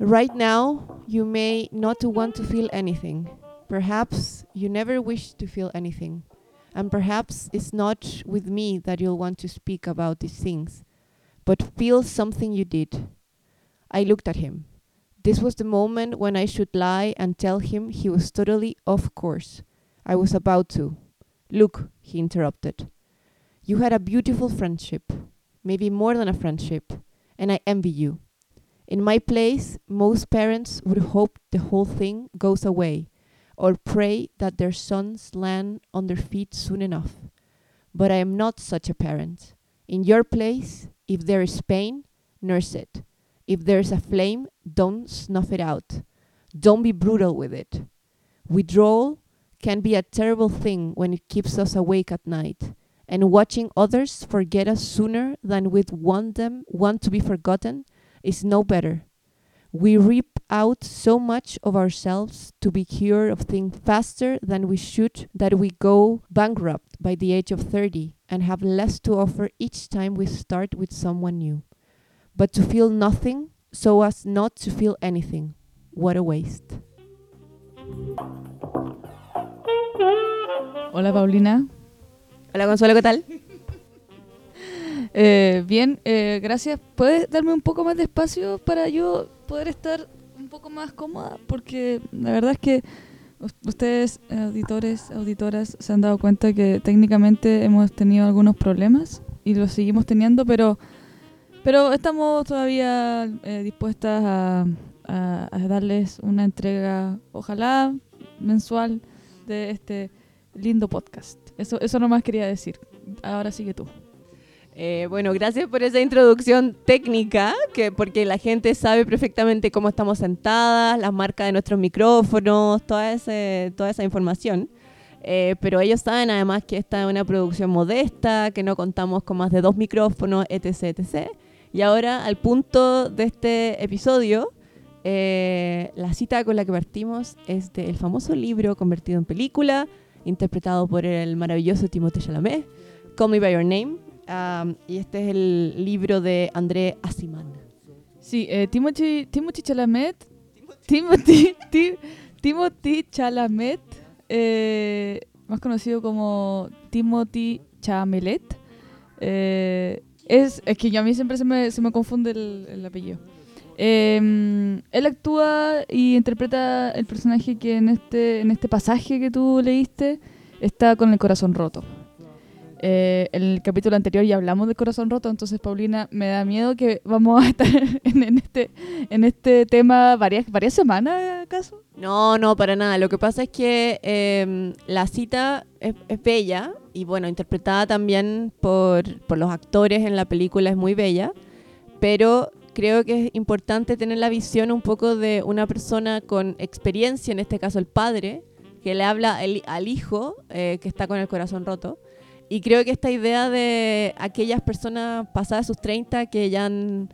Right now, you may not want to feel anything. Perhaps you never wish to feel anything. And perhaps it's not with me that you'll want to speak about these things, but feel something you did. I looked at him. This was the moment when I should lie and tell him he was totally off course. I was about to. Look, he interrupted. You had a beautiful friendship, maybe more than a friendship, and I envy you. In my place, most parents would hope the whole thing goes away or pray that their sons land on their feet soon enough. But I am not such a parent. In your place, if there is pain, nurse it. If there is a flame, don't snuff it out. Don't be brutal with it. Withdrawal can be a terrible thing when it keeps us awake at night, and watching others forget us sooner than we'd want them want to be forgotten is no better. We reap out so much of ourselves to be cured of things faster than we should that we go bankrupt by the age of 30 and have less to offer each time we start with someone new. But to feel nothing so as not to feel anything. What a waste. Hola Paulina. Hola Consuelo, ¿qué tal? Eh, bien, eh, gracias. ¿Puedes darme un poco más de espacio para yo poder estar un poco más cómoda? Porque la verdad es que ustedes, auditores, auditoras, se han dado cuenta que técnicamente hemos tenido algunos problemas y los seguimos teniendo, pero, pero estamos todavía eh, dispuestas a, a darles una entrega, ojalá mensual, de este lindo podcast. Eso, eso nomás quería decir. Ahora sigue tú. Eh, bueno, gracias por esa introducción técnica, que porque la gente sabe perfectamente cómo estamos sentadas, las marcas de nuestros micrófonos, toda, ese, toda esa información. Eh, pero ellos saben además que esta es una producción modesta, que no contamos con más de dos micrófonos, etc. etc. Y ahora, al punto de este episodio, eh, la cita con la que partimos es del famoso libro convertido en película, interpretado por el maravilloso Timothée Chalamet, Call Me By Your Name, y este es el libro de André Asimán. Sí, eh, Timothy, Timothy Chalamet. Timothy, Timothy Chalamet, eh, más conocido como Timothy Chamelet. Eh, es, que a mí siempre se me, se me confunde el, apellido. Em, él actúa y interpreta el personaje que en este, en este pasaje que tú leíste está con el corazón roto. Eh, en el capítulo anterior ya hablamos de corazón roto, entonces Paulina, me da miedo que vamos a estar en, este, en este tema varias, varias semanas, ¿acaso? No, no, para nada. Lo que pasa es que em, la cita es, bella y bueno, interpretada también por, por los actores en la película es muy bella, pero creo que es importante tener la visión un poco de una persona con experiencia, en este caso el padre, que le habla al hijo eh, que está con el corazón roto y creo que esta idea de aquellas personas pasadas sus 30 que ya han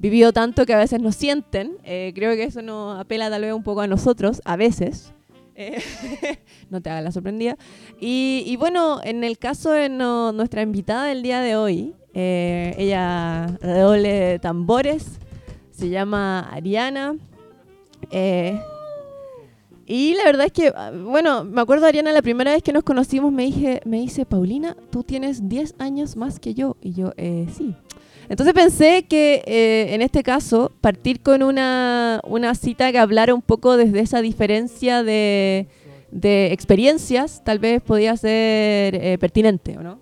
vivido tanto que a veces no sienten, eh, creo que eso nos apela tal vez un poco a nosotros, a veces. Eh, no te hagas la sorprendida. Y, bueno, en el caso de nuestra invitada del día de hoy, eh, ella redoble tambores, se llama Ariana. Y la verdad es que, ah, bueno, me acuerdo, Ariana, la primera vez que nos conocimos me, dije, me dice, Paulina, tú tienes 10 años más que yo. Y yo, eh, sí. Entonces pensé que eh, en este caso, partir con una, una, cita que hablara un poco desde esa diferencia de, de experiencias, tal vez podía ser eh, pertinente, ¿o no?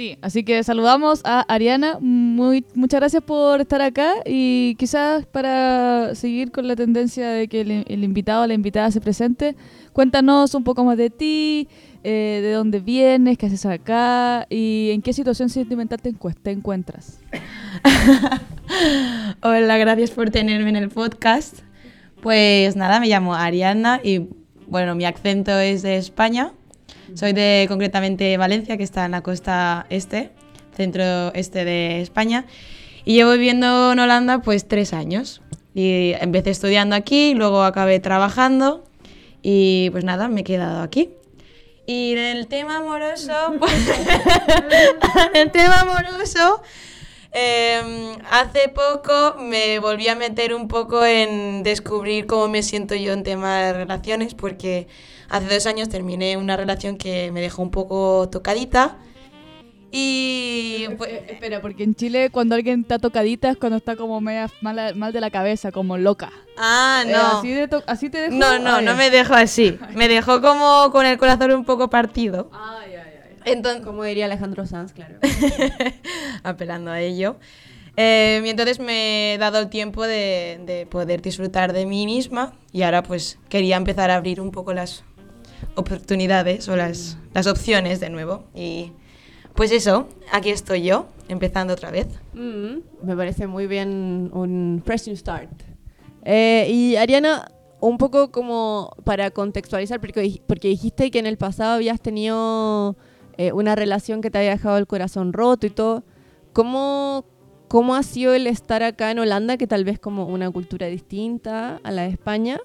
Sí, así que saludamos a Ariana. Muy, muchas gracias por estar acá y quizás para seguir con la tendencia de que el, invitado o la invitada se presente, cuéntanos un poco más de ti, eh, de dónde vienes, qué haces acá y en qué situación sentimental te, te encuentras. Hola, gracias por tenerme en el podcast. Pues nada, me llamo Ariana y bueno, mi acento es de España soy de concretamente Valencia, que está en la costa este, centro este de España. Y llevo viviendo en Holanda pues tres años. Y empecé estudiando aquí, luego acabé trabajando y pues nada, me he quedado aquí. Y en el tema amoroso, pues, el tema amoroso, Em, hace poco me volví a meter un poco en descubrir cómo me siento yo en tema de relaciones, porque hace dos años terminé una relación que me dejó un poco tocadita. Y pues, Eh, espera, porque en Chile cuando alguien está tocadita es cuando está como media mal, mal de la cabeza, como loca. ah, Eh, no. así, de to- así te dejó. No, no, Ah, no me dejó así. Me dejó como con el corazón un poco partido. Ay, ay, ay. Entonces, Como diría Alejandro Sanz, claro. apelando a ello. Eh, y entonces me he dado el tiempo de, de poder disfrutar de mí misma y ahora pues quería empezar a abrir un poco las oportunidades o las, las opciones de nuevo. Y pues eso, aquí estoy yo, empezando otra vez. Mm, me parece muy bien un fresh new start. Eh, y Ariana, un poco como para contextualizar, porque, porque dijiste que en el pasado habías tenido eh, una relación que te había dejado el corazón roto y todo. ¿Cómo, ¿Cómo ha sido el estar acá en Holanda, que tal vez como una cultura distinta a la de España?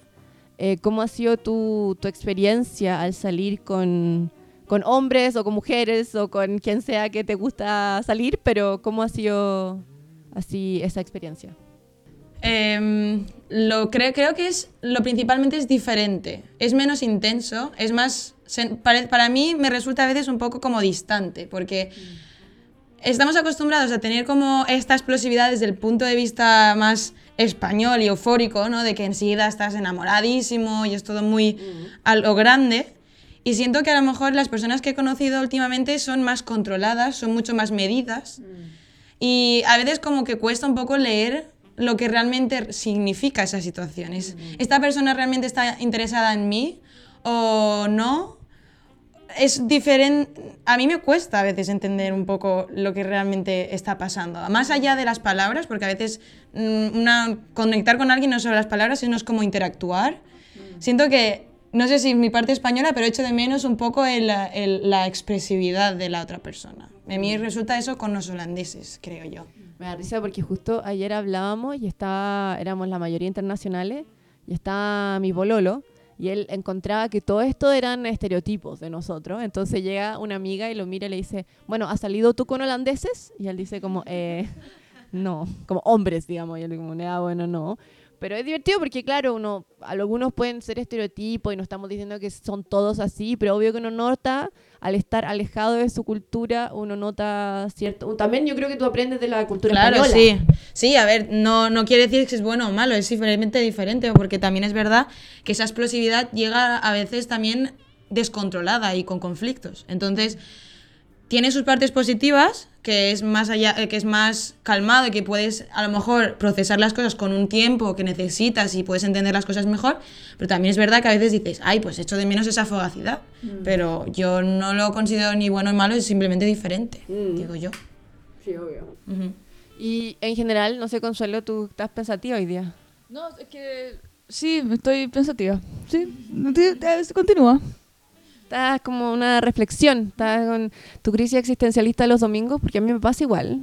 Eh, ¿Cómo ha sido tu, tu experiencia al salir con, con hombres o con mujeres o con quien sea que te gusta salir? Pero ¿cómo ha sido así esa experiencia? Em, lo creo, creo que es lo principalmente es diferente, es menos intenso, es más pare- para, mí me resulta a veces un poco como distante porque estamos acostumbrados a tener como esta explosividad desde el punto de vista más español y eufórico, ¿no? De que enseguida estás enamoradísimo y es todo muy a lo grande. Y siento que a lo mejor las personas que he conocido últimamente son más controladas, son mucho más medidas. Y a veces como que cuesta un poco leer lo que realmente significa esa situación. Es, ¿Esta persona realmente está interesada en mí o no? Es diferente. A mí me cuesta a veces entender un poco lo que realmente está pasando. Más allá de las palabras, porque a veces mm, una, conectar con alguien no solo las palabras, sino es como interactuar. Siento que, no sé si mi parte española, pero echo de menos un poco el- el- la expresividad de la otra persona. A mí resulta eso con los holandeses, creo yo. Me da risa porque justo ayer hablábamos y estaba, éramos la mayoría internacionales y está mi bololo y él encontraba que todo esto eran estereotipos de nosotros. Entonces llega una amiga y lo mira y le dice, bueno, ¿has salido tú con holandeses? Y él dice como, eh, no, como hombres, digamos. Y él como, ah, bueno, no. Pero es divertido porque, claro, uno, algunos pueden ser estereotipos y no estamos diciendo que son todos así, pero obvio que uno nota, al estar alejado de su cultura, uno nota cierto... También yo creo que tú aprendes de la cultura Claro, española. sí. Sí, a ver, no, no quiere decir que es bueno o malo, es simplemente diferente, porque también es verdad que esa explosividad llega a veces también descontrolada y con conflictos. Entonces, tiene sus partes positivas, que es más allá, eh, que es más calmado y que puedes a lo mejor procesar las cosas con un tiempo que necesitas y puedes entender las cosas mejor, pero también es verdad que a veces dices, ay, pues echo de menos esa fogacidad, pero yo no lo considero ni bueno ni malo, es simplemente diferente, digo yo. Sí, obvio. Ujú. Y en general, no sé, Consuelo, ¿tú estás pensativa hoy día? No, es que sí, estoy pensativa. Sí, ti- continúa. Estás como una reflexión, estás con tu crisis existencialista los domingos, porque a mí me pasa igual.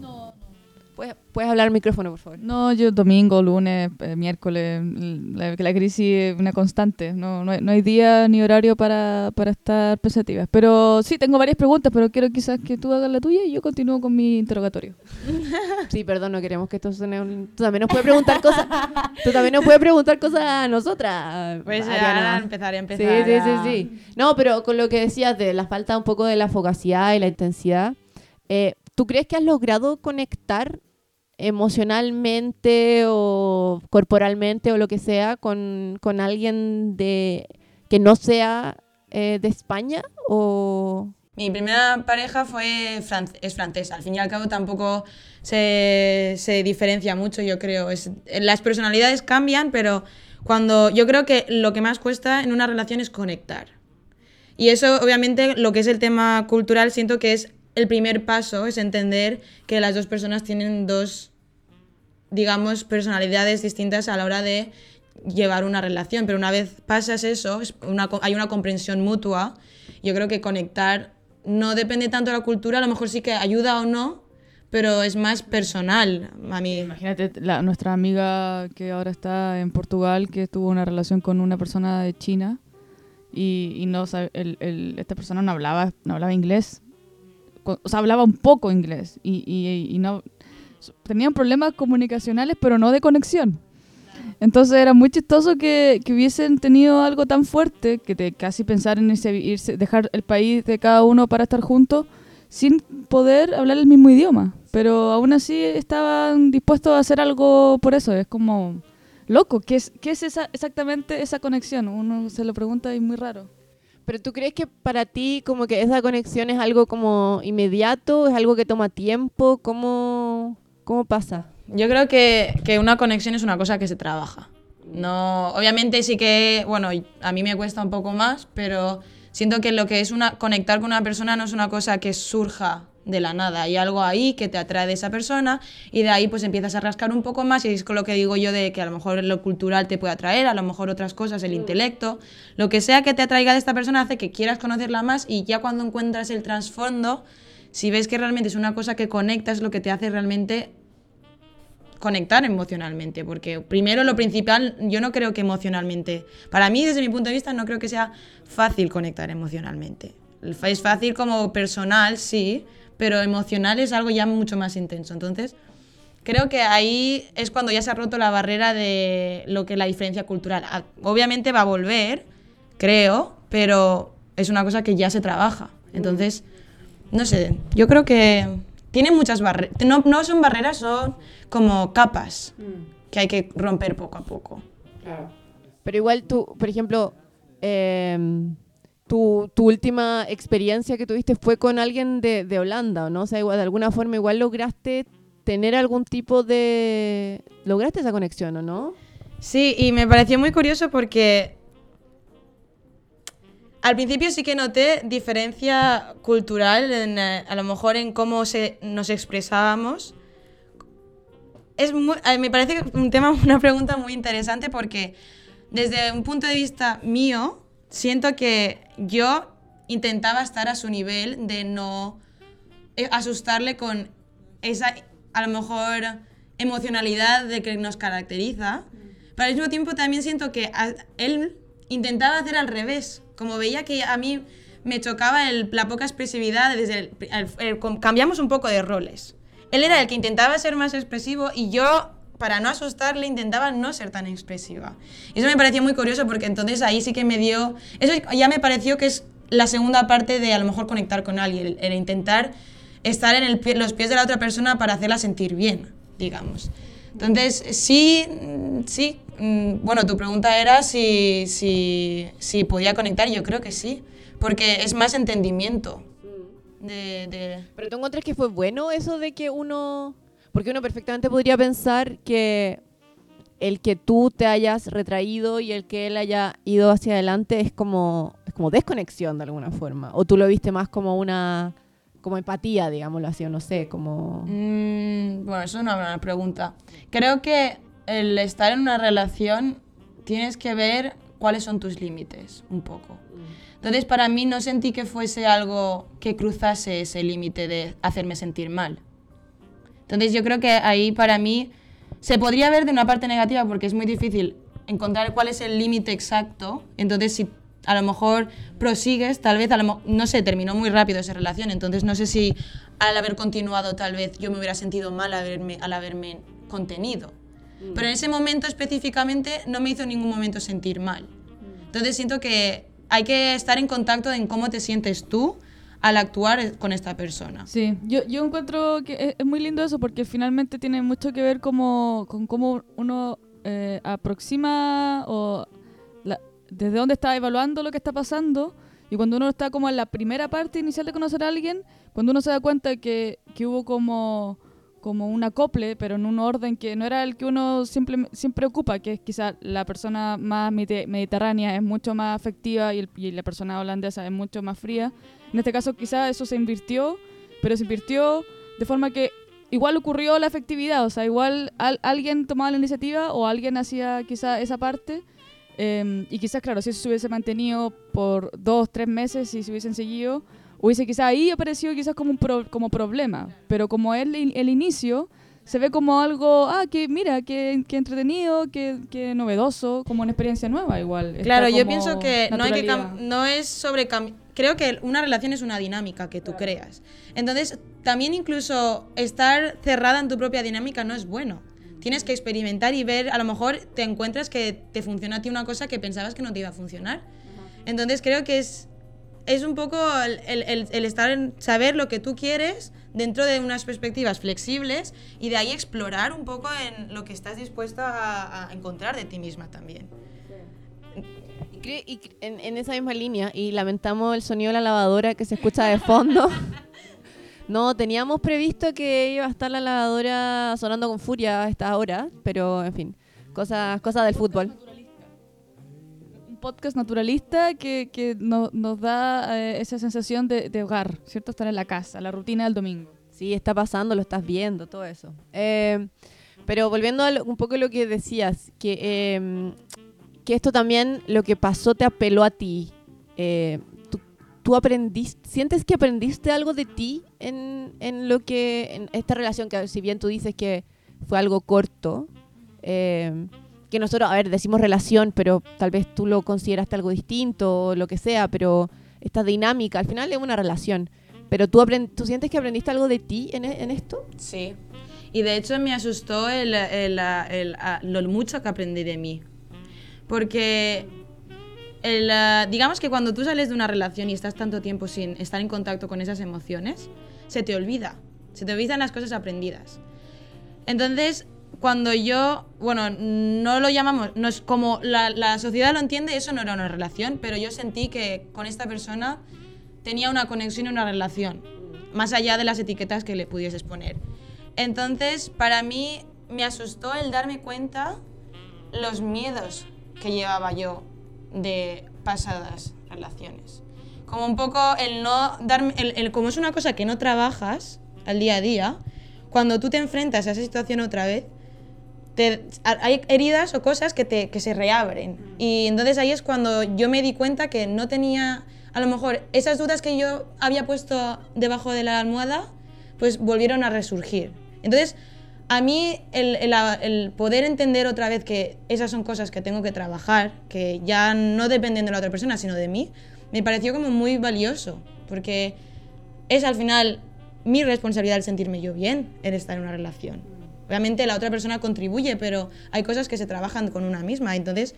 ¿Puedes, puedes hablar al micrófono, por favor? No, yo domingo, lunes, eh, miércoles, la, la crisis es una constante. No, no, hay, no hay día ni horario para, para estar pensativas. Pero sí, tengo varias preguntas, pero quiero quizás que tú hagas la tuya y yo continúo con mi interrogatorio. Sí, perdón, no queremos que esto suene un... Tú también nos puedes preguntar cosas... Tú también nos puedes preguntar cosas a nosotras, Pues Ariana. ahora empezaré a Sí, empezar. sí, a- sí, sí. No, pero con lo que decías de la falta un poco de la focacidad y la intensidad, eh, ¿tú crees que has logrado conectar emocionalmente o corporalmente o lo que sea con, con alguien de que no sea eh, de España? O... Mi primera pareja fue es francesa. Al fin y al cabo tampoco se, se diferencia mucho, yo creo. Es, las personalidades cambian, pero cuando yo creo que lo que más cuesta en una relación es conectar. Y eso, obviamente, lo que es el tema cultural, siento que es el primer paso, es entender que las dos personas tienen dos, digamos, personalidades distintas a la hora de llevar una relación. Pero una vez pasas eso, hay una comprensión mutua. Yo creo que conectar no depende tanto de la cultura, a lo mejor sí que ayuda o no, pero es más personal a mí. Imagínate la- nuestra amiga que ahora está en Portugal, que tuvo una relación con una persona de China y, no esta persona no hablaba, no hablaba inglés. O sea, hablaba un poco inglés y, y- y no tenían problemas comunicacionales, pero no de conexión. Entonces era muy chistoso que, que hubiesen tenido algo tan fuerte que te casi pensar en irse, irse, dejar el país de cada uno para estar juntos sin poder hablar el mismo idioma. Pero aún así estaban dispuestos a hacer algo por eso. Es como loco. ¿Qué es, qué es esa, exactamente esa conexión? Uno se lo pregunta y es muy raro. Pero tú crees que para ti como que esa conexión es algo como inmediato, es algo que toma tiempo, ¿cómo, cómo pasa? Yo creo que, que una conexión es una cosa que se trabaja. No, obviamente sí que, bueno, a mí me cuesta un poco más, pero siento que lo que es una conectar con una persona no es una cosa que surja de la nada. Hay algo ahí que te atrae de esa persona y de ahí pues empiezas a rascar un poco más y es con lo que digo yo de que a lo mejor lo cultural te puede atraer, a lo mejor otras cosas, el intelecto, lo que sea que te atraiga de esta persona hace que quieras conocerla más y ya cuando encuentras el trasfondo, si ves que realmente es una cosa que conecta, es lo que te hace realmente conectar emocionalmente, porque primero lo principal, yo no creo que emocionalmente, para mí desde mi punto de vista no creo que sea fácil conectar emocionalmente. Es fácil como personal, sí, pero emocional es algo ya mucho más intenso. Entonces, creo que ahí es cuando ya se ha roto la barrera de lo que es la diferencia cultural. Ah, obviamente va a volver, creo, pero es una cosa que ya se trabaja. Entonces, no sé, yo creo que tiene muchas barreras. No, no, son barreras, son como capas que hay que romper poco a poco. Pero igual tú, por ejemplo, eh, tu, última experiencia que tuviste fue con alguien de, de Holanda, ¿no? O sea, igual, de alguna forma igual lograste tener algún tipo de... ¿Lograste esa conexión o no? Sí, y me pareció muy curioso porque al principio sí que noté diferencia cultural, en, eh, a lo mejor en cómo se, nos expresábamos. Es muy, me parece un tema, una pregunta muy interesante porque desde un punto de vista mío, siento que yo intentaba estar a su nivel de no eh, asustarle con esa, a lo mejor, emocionalidad de que nos caracteriza. Pero al mismo tiempo también siento que él intentaba hacer al revés. Como veía que a mí me chocaba la poca expresividad, desde el, cambiamos un poco de roles. Él era el que intentaba ser más expresivo y yo para no asustarle, intentaba no ser tan expresiva. Y eso me pareció muy curioso porque entonces ahí sí que me dio... Eso ya me pareció que es la segunda parte de a lo mejor conectar con alguien, el, el intentar estar en el pie, los pies de la otra persona para hacerla sentir bien, digamos. Entonces, sí, sí, bueno, tu pregunta era si, si, si podía conectar, yo creo que sí, porque es más entendimiento. De, de... ¿Pero tú encuentras que fue bueno eso de que uno porque uno perfectamente podría pensar que el que tú te hayas retraído y el que él haya ido hacia adelante es como, es como desconexión de alguna forma. O tú lo viste más como una como empatía, digámoslo así, o no sé, como... Mm, bueno, eso es una buena pregunta. Creo que el estar en una relación tienes que ver cuáles son tus límites, un poco. Entonces, para mí no sentí que fuese algo que cruzase ese límite de hacerme sentir mal. Entonces yo creo que ahí para mí se podría ver de una parte negativa porque es muy difícil encontrar cuál es el límite exacto. Entonces si a lo mejor prosigues, tal vez, a lo, no sé, terminó muy rápido esa relación, entonces no sé si al haber continuado tal vez yo me hubiera sentido mal al haberme, al haberme contenido. Mm. Pero en ese momento específicamente no me hizo en ningún momento sentir mal. Mm. Entonces siento que hay que estar en contacto en cómo te sientes tú al actuar con esta persona. Sí, yo, yo encuentro que es, muy lindo eso porque finalmente tiene mucho que ver como, con cómo uno eh, aproxima o la, desde dónde está evaluando lo que está pasando y cuando uno está como en la primera parte inicial de conocer a alguien, cuando uno se da cuenta que, que hubo como como un acople, pero en un orden que no era el que uno siempre, siempre ocupa, que es quizá la persona más mediterránea es mucho más afectiva y, y, la persona holandesa es mucho más fría. En este caso quizá eso se invirtió, pero se invirtió de forma que igual ocurrió la efectividad, o sea, igual al, alguien tomaba la iniciativa o alguien hacía quizá esa parte. Eh, y quizás, claro, si eso se hubiese mantenido por dos, tres meses y se hubiesen seguido, hubiese quizás ahí aparecido quizás como un pro, como problema, pero como el, el inicio se ve como algo, ah, que mira, que, que entretenido, que, que, novedoso, como una experiencia nueva igual. Claro, yo pienso que no, hay que no es sobre creo que una relación es una dinámica que tú creas. Entonces, también incluso estar cerrada en tu propia dinámica no es bueno. Tienes que experimentar y ver, a lo mejor te encuentras que te funciona a ti una cosa que pensabas que no te iba a funcionar. Entonces creo que es, es un poco el, el- el estar en saber lo que tú quieres dentro de unas perspectivas flexibles y de ahí explorar un poco en lo que estás dispuesta a, a encontrar de ti misma también. Y, en, en esa misma línea, y lamentamos el sonido de la lavadora que se escucha de fondo. no, teníamos previsto que iba a estar la lavadora sonando con furia a esta hora, pero en fin, cosas cosas del fútbol. Podcast naturalista que, que no- nos da eh, esa sensación de, hogar, ¿cierto? Estar en la casa, la rutina del domingo. Sí, está pasando, lo estás viendo, todo eso. Eh, pero volviendo a un poco lo que decías, que, eh, que esto también, lo que pasó te apeló a ti. Eh, tú aprendiste, ¿sientes que aprendiste algo de ti en, en lo que, en esta relación, que si bien tú dices que fue algo corto, eh, que nosotros, a ver, decimos relación, pero tal vez tú lo consideraste algo distinto o lo que sea, pero esta dinámica, al final es una relación. Pero tú, ¿tú sientes que aprendiste algo de ti en, e- en esto? Sí. Y de hecho me asustó el, el- el- lo mucho que aprendí de mí. Porque digamos que cuando tú sales de una relación y estás tanto tiempo sin estar en contacto con esas emociones, se te olvida. Se te olvidan las cosas aprendidas. Entonces, cuando yo, bueno, no lo llamamos, no es como la, la sociedad lo entiende, eso no era una relación, pero yo sentí que con esta persona tenía una conexión y una relación, más allá de las etiquetas que le pudieses poner. Entonces, para mí me asustó el darme cuenta los miedos que llevaba yo de pasadas relaciones. Como un poco el no darme, el, el- como es una cosa que no trabajas al día a día, cuando tú te enfrentas a esa situación otra vez, te- hay heridas o cosas que, te, que se reabren. Y entonces ahí es cuando yo me di cuenta que no tenía, a lo mejor, esas dudas que yo había puesto debajo de la almohada, pues volvieron a resurgir. Entonces, a mí el, el- el poder entender otra vez que esas son cosas que tengo que trabajar, que ya no dependen de la otra persona, sino de mí, me pareció como muy valioso, porque es al final mi responsabilidad el sentirme yo bien en estar en una relación. Obviamente la otra persona contribuye, pero hay cosas que se trabajan con una misma. Entonces,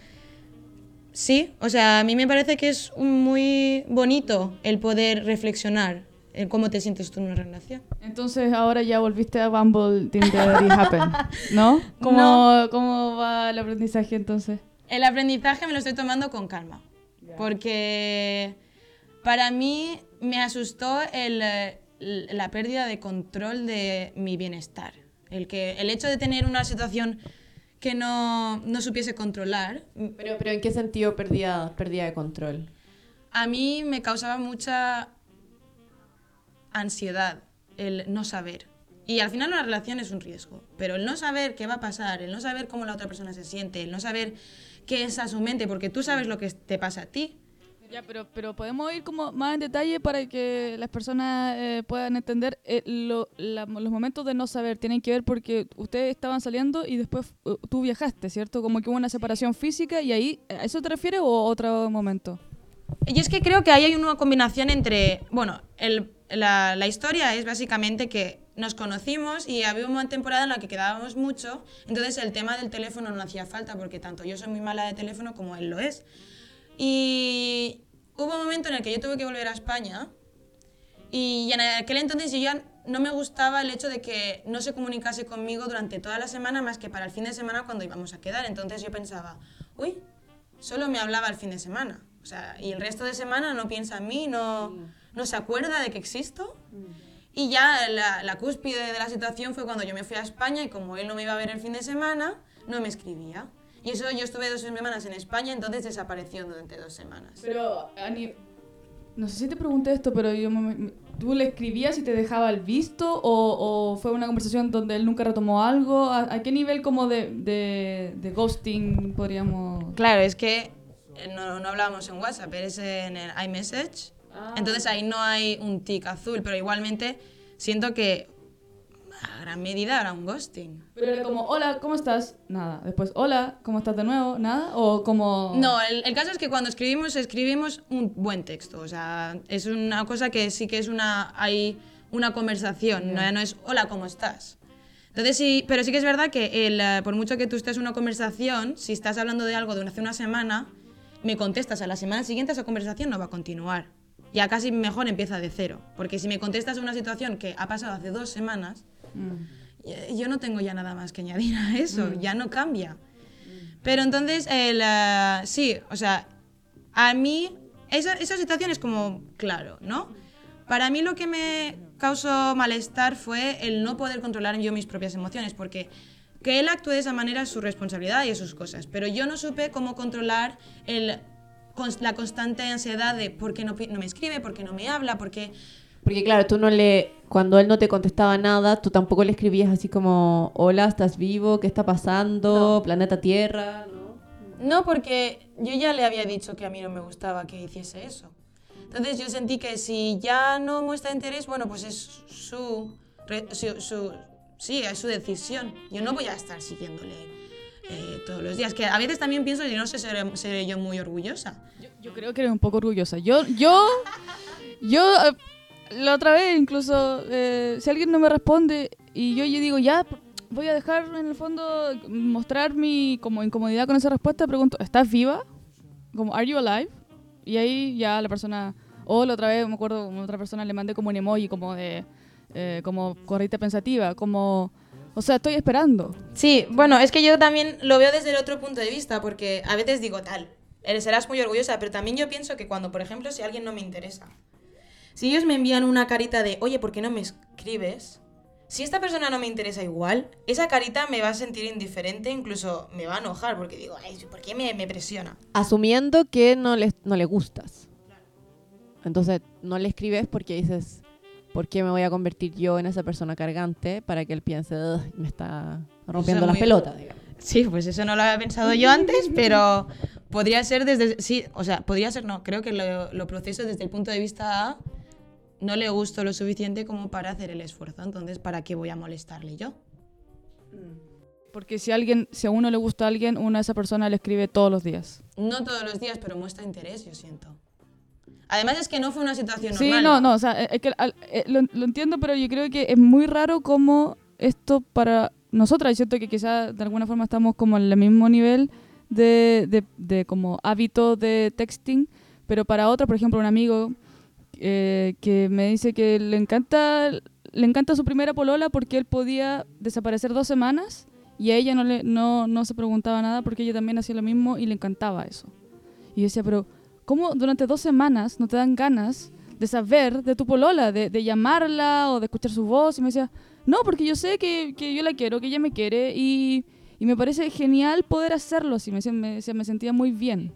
sí, o sea, a mí me parece que es muy bonito el poder reflexionar en cómo te sientes tú en una relación. Entonces ahora ya volviste a Bumble, Tinder y Happen, ¿no? ¿Cómo, No. ¿Cómo va el aprendizaje entonces? El aprendizaje me lo estoy tomando con calma, porque para mí me asustó el, la pérdida de control de mi bienestar. El, que, el hecho de tener una situación que no, no supiese controlar, Pero, pero ¿en qué sentido perdía, perdía de control? a mí me causaba mucha ansiedad el no saber. Y al final una relación es un riesgo, pero el no saber qué va a pasar, el no saber cómo la otra persona se siente, el no saber qué es a su mente, porque tú sabes lo que te pasa a ti, Ya, pero, pero podemos ir como más en detalle para que las personas eh, puedan entender eh, lo- la- los momentos de no saber. Tienen que ver porque ustedes estaban saliendo y después uh, tú viajaste, ¿cierto? Como que hubo una separación física y ahí, ¿a eso te refieres o otro momento? Y es que creo que ahí hay una combinación entre, bueno, el- la, la historia es básicamente que nos conocimos y había una temporada en la que quedábamos mucho, entonces el tema del teléfono no hacía falta porque tanto yo soy muy mala de teléfono como él lo es. Y hubo un momento en el que yo tuve que volver a España y en aquel entonces yo ya no me gustaba el hecho de que no se comunicase conmigo durante toda la semana más que para el fin de semana cuando íbamos a quedar. Entonces yo pensaba, uy, solo me hablaba el fin de semana. O sea, y el resto de semana no piensa en mí, no, no se acuerda de que existo. Y ya la, la cúspide de la situación fue cuando yo me fui a España y como él no me iba a ver el fin de semana, no me escribía. Y eso yo estuve dos semanas en España, entonces desapareció durante dos semanas. Pero, Ani, no sé si te pregunté esto, pero yo me- ¿tú le escribías y te dejaba el visto o, o fue una conversación donde él nunca retomó algo? ¿A, a qué nivel como de, de, de ghosting podríamos...? Claro, es que eh, no, no hablábamos en WhatsApp, eres en el iMessage. Entonces ahí no hay un tic azul, pero igualmente siento que a gran medida era un ghosting. Pero era como, hola, ¿cómo estás? Nada. Después, hola, ¿cómo estás de nuevo? Nada. O como... No, el, el caso es que cuando escribimos, escribimos un buen texto. O sea, es una cosa que sí que es una. Hay una conversación, no, no es hola, ¿cómo estás? Entonces sí, pero sí que es verdad que el, eh, por mucho que tú estés en una conversación, si estás hablando de algo de hace una semana, me contestas a la semana siguiente, esa conversación no va a continuar. Ya casi mejor empieza de cero. Porque si me contestas a una situación que ha pasado hace dos semanas, Mm. yo no tengo ya nada más que añadir a eso, ya no cambia. Pero entonces, el, eh, sí, o sea, a mí esa, esa situación es como, claro, ¿no? Para mí lo que me causó malestar fue el no poder controlar yo mis propias emociones, porque que él actúe de esa manera es su responsabilidad y es sus cosas, pero yo no supe cómo controlar el, la constante ansiedad de por qué no, no me escribe, por qué no me habla, por qué... Porque claro, tú no le, cuando él no te contestaba nada, tú tampoco le escribías así como, hola, ¿estás vivo? ¿Qué está pasando? Planeta Tierra, ¿no? No, porque yo ya le había dicho que a mí no me gustaba que hiciese eso. Entonces yo sentí que si ya no muestra interés, bueno, pues es su, re- su, su- sí, es su decisión. Yo no voy a estar siguiéndole eh, todos los días. Que a veces también pienso que no sé, seré, seré yo muy orgullosa. Yo, yo creo que eres un poco orgullosa. Yo, yo, yo, eh, la otra vez incluso, eh, si alguien no me responde y yo, yo digo, ya, voy a dejar en el fondo mostrar mi como incomodidad con esa respuesta, pregunto, ¿estás viva? Como, ¿are you alive? Y ahí ya la persona, o la otra vez, me acuerdo, otra persona le mandé como un emoji como de, eh, como corrita pensativa, como, o sea, estoy esperando. Sí, bueno, es que yo también lo veo desde el otro punto de vista, porque a veces digo tal, serás muy orgullosa, pero también yo pienso que cuando, por ejemplo, si alguien no me interesa, si ellos me envían una carita de, oye, ¿por qué no me escribes? Si esta persona no me interesa igual, esa carita me va a sentir indiferente, incluso me va a enojar, porque digo, ay, ¿por qué me, me presiona? Asumiendo que no le, no le gustas. Entonces, no le escribes porque dices, ¿por qué me voy a convertir yo en esa persona cargante para que él piense, "Ugh, me está rompiendo es las pelotas? digamos? Sí, pues eso no lo había pensado yo antes, pero podría ser desde... Sí, o sea, podría ser no. Creo que lo, lo proceso desde el punto de vista A. No le gusto lo suficiente como para hacer el esfuerzo. Entonces, ¿para qué voy a molestarle yo? Porque si alguien, si a uno le gusta a alguien, uno a esa persona le escribe todos los días. No todos los días, pero muestra interés, yo siento. Además es que no fue una situación Sí, normal. no, no, o sea, eh, es que al- eh, lo, lo entiendo, pero yo creo que es muy raro como esto para nosotras, y siento que quizás de alguna forma estamos como en el mismo nivel de, de, de como hábito de texting, pero para otra, por ejemplo, un amigo eh, que me dice que le encanta, le encanta su primera polola porque él podía desaparecer dos semanas y a ella no, le, no, no se preguntaba nada porque ella también hacía lo mismo y le encantaba eso. Y yo decía, pero ¿cómo durante dos semanas no te dan ganas de saber de tu polola, de, de llamarla o de escuchar su voz? Y me decía, no, porque yo sé que, que yo la quiero, que ella me quiere y, y me parece genial poder hacerlo así. Me, decía- me, decía, me sentía muy bien.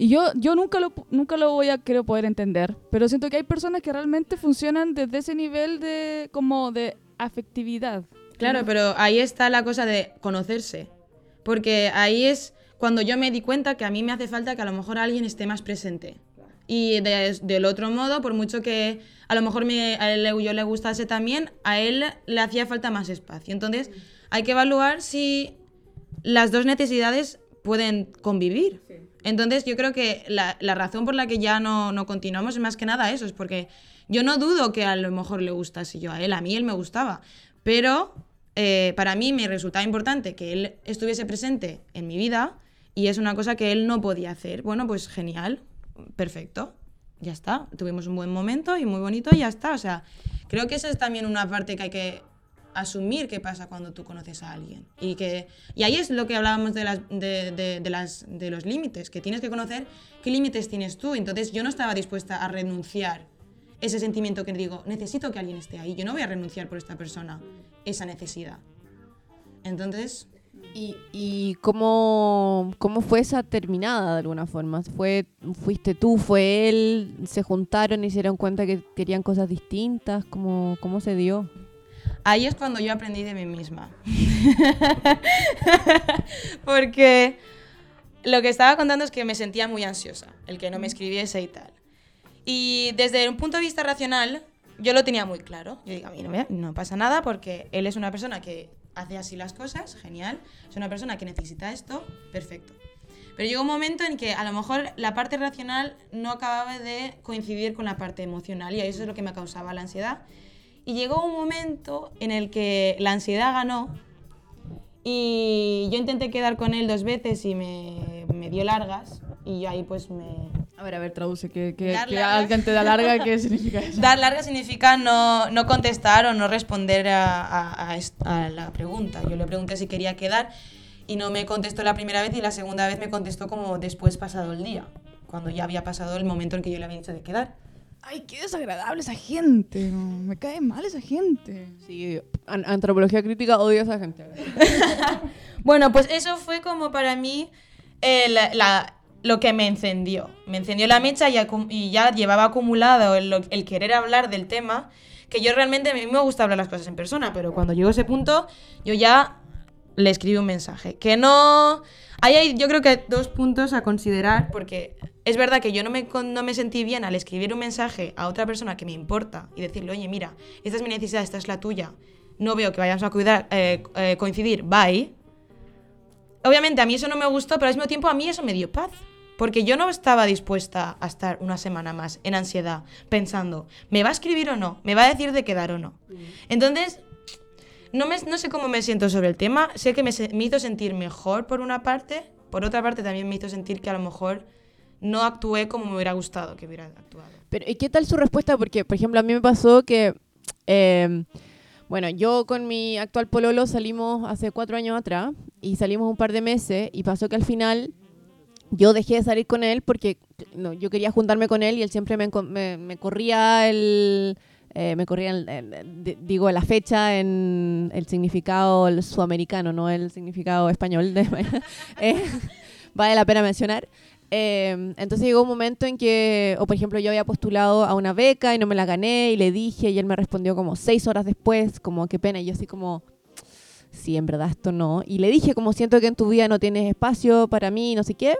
Y yo, yo nunca, lo, nunca lo voy a creo poder entender, pero siento que hay personas que realmente funcionan desde ese nivel de como de afectividad. Claro, pero ahí está la cosa de conocerse. Porque ahí es cuando yo me di cuenta que a mí me hace falta que a lo mejor alguien esté más presente. Y de- del otro modo, por mucho que a lo mejor me, a él, yo le gustase también, a él le hacía falta más espacio. Entonces, hay que evaluar si las dos necesidades pueden convivir. Entonces, yo creo que la, la razón por la que ya no, no continuamos es más que nada eso, es porque yo no dudo que a lo mejor le gustase yo a él, a mí él me gustaba, pero eh, para mí me resultaba importante que él estuviese presente en mi vida y es una cosa que él no podía hacer. Bueno, pues genial, perfecto, ya está, tuvimos un buen momento y muy bonito y ya está. O sea, creo que esa es también una parte que hay que asumir qué pasa cuando tú conoces a alguien. Y, que, y ahí es lo que hablábamos de, las, de, de- de las, de los límites, que tienes que conocer qué límites tienes tú. Entonces yo no estaba dispuesta a renunciar ese sentimiento que digo, necesito que alguien esté ahí, yo no voy a renunciar por esta persona, esa necesidad. Entonces, ¿Y, y cómo, cómo fue esa terminada de alguna forma? ¿Fue, ¿Fuiste tú, fue él? ¿Se juntaron y se dieron cuenta que querían cosas distintas? ¿Cómo, cómo se dio? Ahí es cuando yo aprendí de mí misma. Porque lo que estaba contando es que me sentía muy ansiosa, el que no me escribiese y tal. Y desde un punto de vista racional, yo lo tenía muy claro. Yo digo, a mí no, me- no pasa nada porque él es una persona que hace así las cosas, genial. Es una persona que necesita esto, perfecto. Pero llegó un momento en que a lo mejor la parte racional no acababa de coincidir con la parte emocional y eso es lo que me causaba la ansiedad. Y llegó un momento en el que la ansiedad ganó y yo intenté quedar con él dos veces y me, me dio largas y yo ahí pues me, A ver, a ver, traduce. Que, que, que alguien te da larga, ¿qué significa eso? Dar larga significa no, no contestar o no responder a, a- a la pregunta. Yo le pregunté si quería quedar y no me contestó la primera vez y la segunda vez me contestó como después pasado el día, cuando ya había pasado el momento en que yo le había dicho de quedar. Ay, qué desagradable esa gente. Me cae mal esa gente. Sí, an- antropología crítica odio a esa gente. Bueno, pues eso fue como para mí eh, la- lo que me encendió. Me encendió la mecha y, ya llevaba acumulado el, querer hablar del tema, que yo realmente a mí me gusta hablar las cosas en persona, pero cuando llegó ese punto, yo ya le escribí un mensaje. Que no... Ahí hay, yo creo que hay dos puntos a considerar, porque es verdad que yo no me, no me sentí bien al escribir un mensaje a otra persona que me importa y decirle, oye, mira, esta es mi necesidad, esta es la tuya, no veo que vayamos a cuidar, eh, eh, coincidir, bye. Obviamente a mí eso no me gustó, pero al mismo tiempo a mí eso me dio paz. Porque yo no estaba dispuesta a estar una semana más en ansiedad, pensando, ¿me va a escribir o no? ¿Me va a decir de quedar o no? Entonces, no, me- no sé cómo me siento sobre el tema. Sé que me, me hizo sentir mejor por una parte, por otra parte también me hizo sentir que a lo mejor no actué como me hubiera gustado que hubiera actuado. Pero, ¿y qué tal su respuesta? Porque, por ejemplo, a mí me pasó que, eh, bueno, yo con mi actual pololo salimos hace cuatro años atrás y salimos un par de meses y pasó que al final yo dejé de salir con él porque no, yo quería juntarme con él y él siempre me, me, corría el... eh, me corría, digo, la fecha en el significado el sudamericano, no el significado español. De, eh, vale la pena mencionar. Eh, entonces llegó un momento en que, o por ejemplo, yo había postulado a una beca y no me la gané y le dije y él me respondió como seis horas después, como qué pena, y yo así como, sí, en verdad esto no. Y le dije como siento que en tu vida no tienes espacio para mí, no sé qué.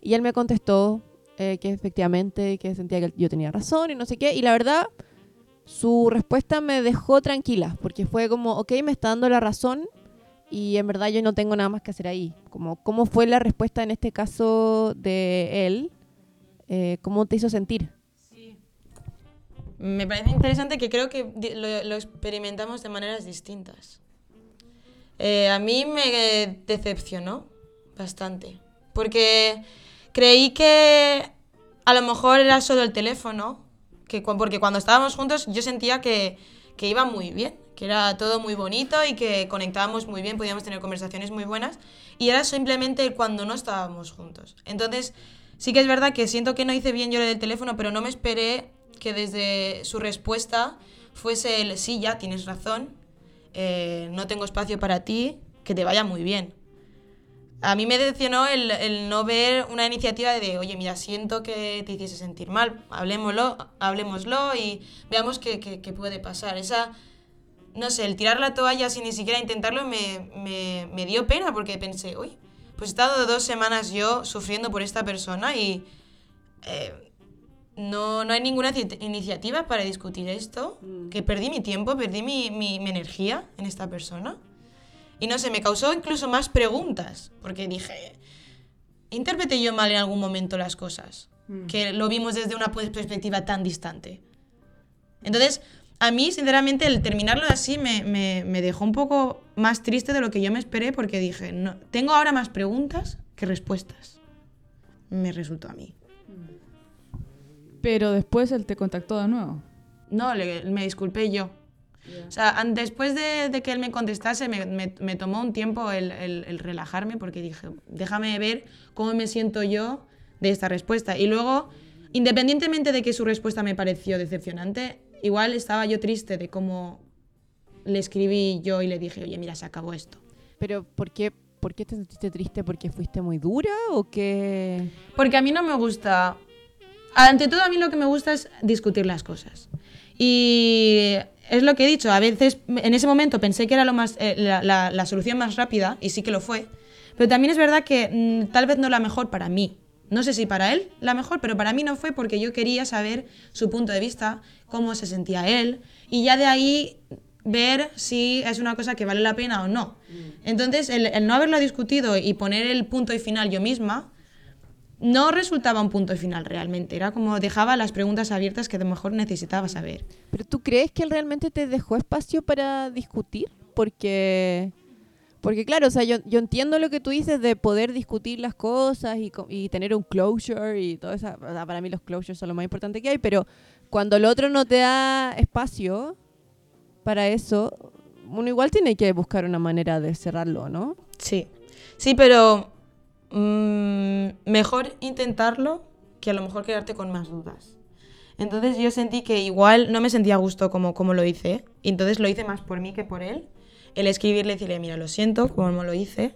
Y él me contestó eh, que efectivamente, que sentía que yo tenía razón y no sé qué. Y la verdad, su respuesta me dejó tranquila, porque fue como, ok, me está dando la razón y en verdad yo no tengo nada más que hacer ahí. Como, ¿Cómo fue la respuesta en este caso de él? Eh, ¿Cómo te hizo sentir? Me parece interesante que creo que lo, lo experimentamos de maneras distintas. Eh, a mí me decepcionó bastante, porque creí que a lo mejor era solo el teléfono, que, porque cuando estábamos juntos yo sentía que, que iba muy bien, que era todo muy bonito y que conectábamos muy bien, podíamos tener conversaciones muy buenas, y era simplemente cuando no estábamos juntos. Entonces, sí que es verdad que siento que no hice bien yo lo del teléfono, pero no me esperé que desde su respuesta fuese el sí, ya tienes razón, eh, no tengo espacio para ti, que te vaya muy bien. A mí me decepcionó el, el no ver una iniciativa de, oye, mira, siento que te hiciese sentir mal, hablemoslo, hablemoslo y veamos qué, qué- qué puede pasar. Esa, no sé, el tirar la toalla sin ni siquiera intentarlo me, me- me dio pena porque pensé, uy, pues he estado dos semanas yo sufriendo por esta persona y eh, no, no hay ninguna ci- iniciativa para discutir esto, que perdí mi tiempo, perdí mi, mi- mi energía en esta persona. Y no sé, me causó incluso más preguntas, porque dije, ¿interpreté yo mal en algún momento las cosas? Que lo vimos desde una perspectiva tan distante. Entonces, a mí, sinceramente, el terminarlo así me, me- me dejó un poco más triste de lo que yo me esperé, porque dije, no, tengo ahora más preguntas que respuestas. Me resultó a mí. Pero después él te contactó de nuevo. No, le- me disculpé yo. O sea, después de, de que él me contestase, me, me- me tomó un tiempo el, el- el relajarme porque dije, déjame ver cómo me siento yo de esta respuesta. Y luego, independientemente de que su respuesta me pareció decepcionante, igual estaba yo triste de cómo le escribí yo y le dije, oye, mira, se acabó esto. Pero, ¿por qué, ¿por qué te sentiste triste? ¿Porque fuiste muy dura o qué? Porque a mí no me gusta. Ante todo, a mí lo que me gusta es discutir las cosas. Y es lo que he dicho. A veces, en ese momento pensé que era lo más, eh, la, la- la solución más rápida, y sí que lo fue. Pero también es verdad que mm, tal vez no la mejor para mí. No sé si para él la mejor, pero para mí no fue porque yo quería saber su punto de vista, cómo se sentía él, y ya de ahí ver si es una cosa que vale la pena o no. Entonces, el, el no haberlo discutido y poner el punto y final yo misma, no resultaba un punto y final realmente. Era como dejaba las preguntas abiertas que a lo mejor necesitaba saber. ¿Pero tú crees que él realmente te dejó espacio para discutir? Porque, porque claro, o sea, yo, yo entiendo lo que tú dices de poder discutir las cosas y, y tener un closure y todo eso. Para mí los closures son lo más importante que hay, pero cuando el otro no te da espacio para eso, uno igual tiene que buscar una manera de cerrarlo, ¿no? Sí, sí, pero mm, mejor intentarlo que a lo mejor quedarte con más dudas. Entonces yo sentí que igual no me sentía a gusto como, como lo hice, entonces lo hice más por mí que por él. El escribirle y decirle, mira, lo siento, como lo hice.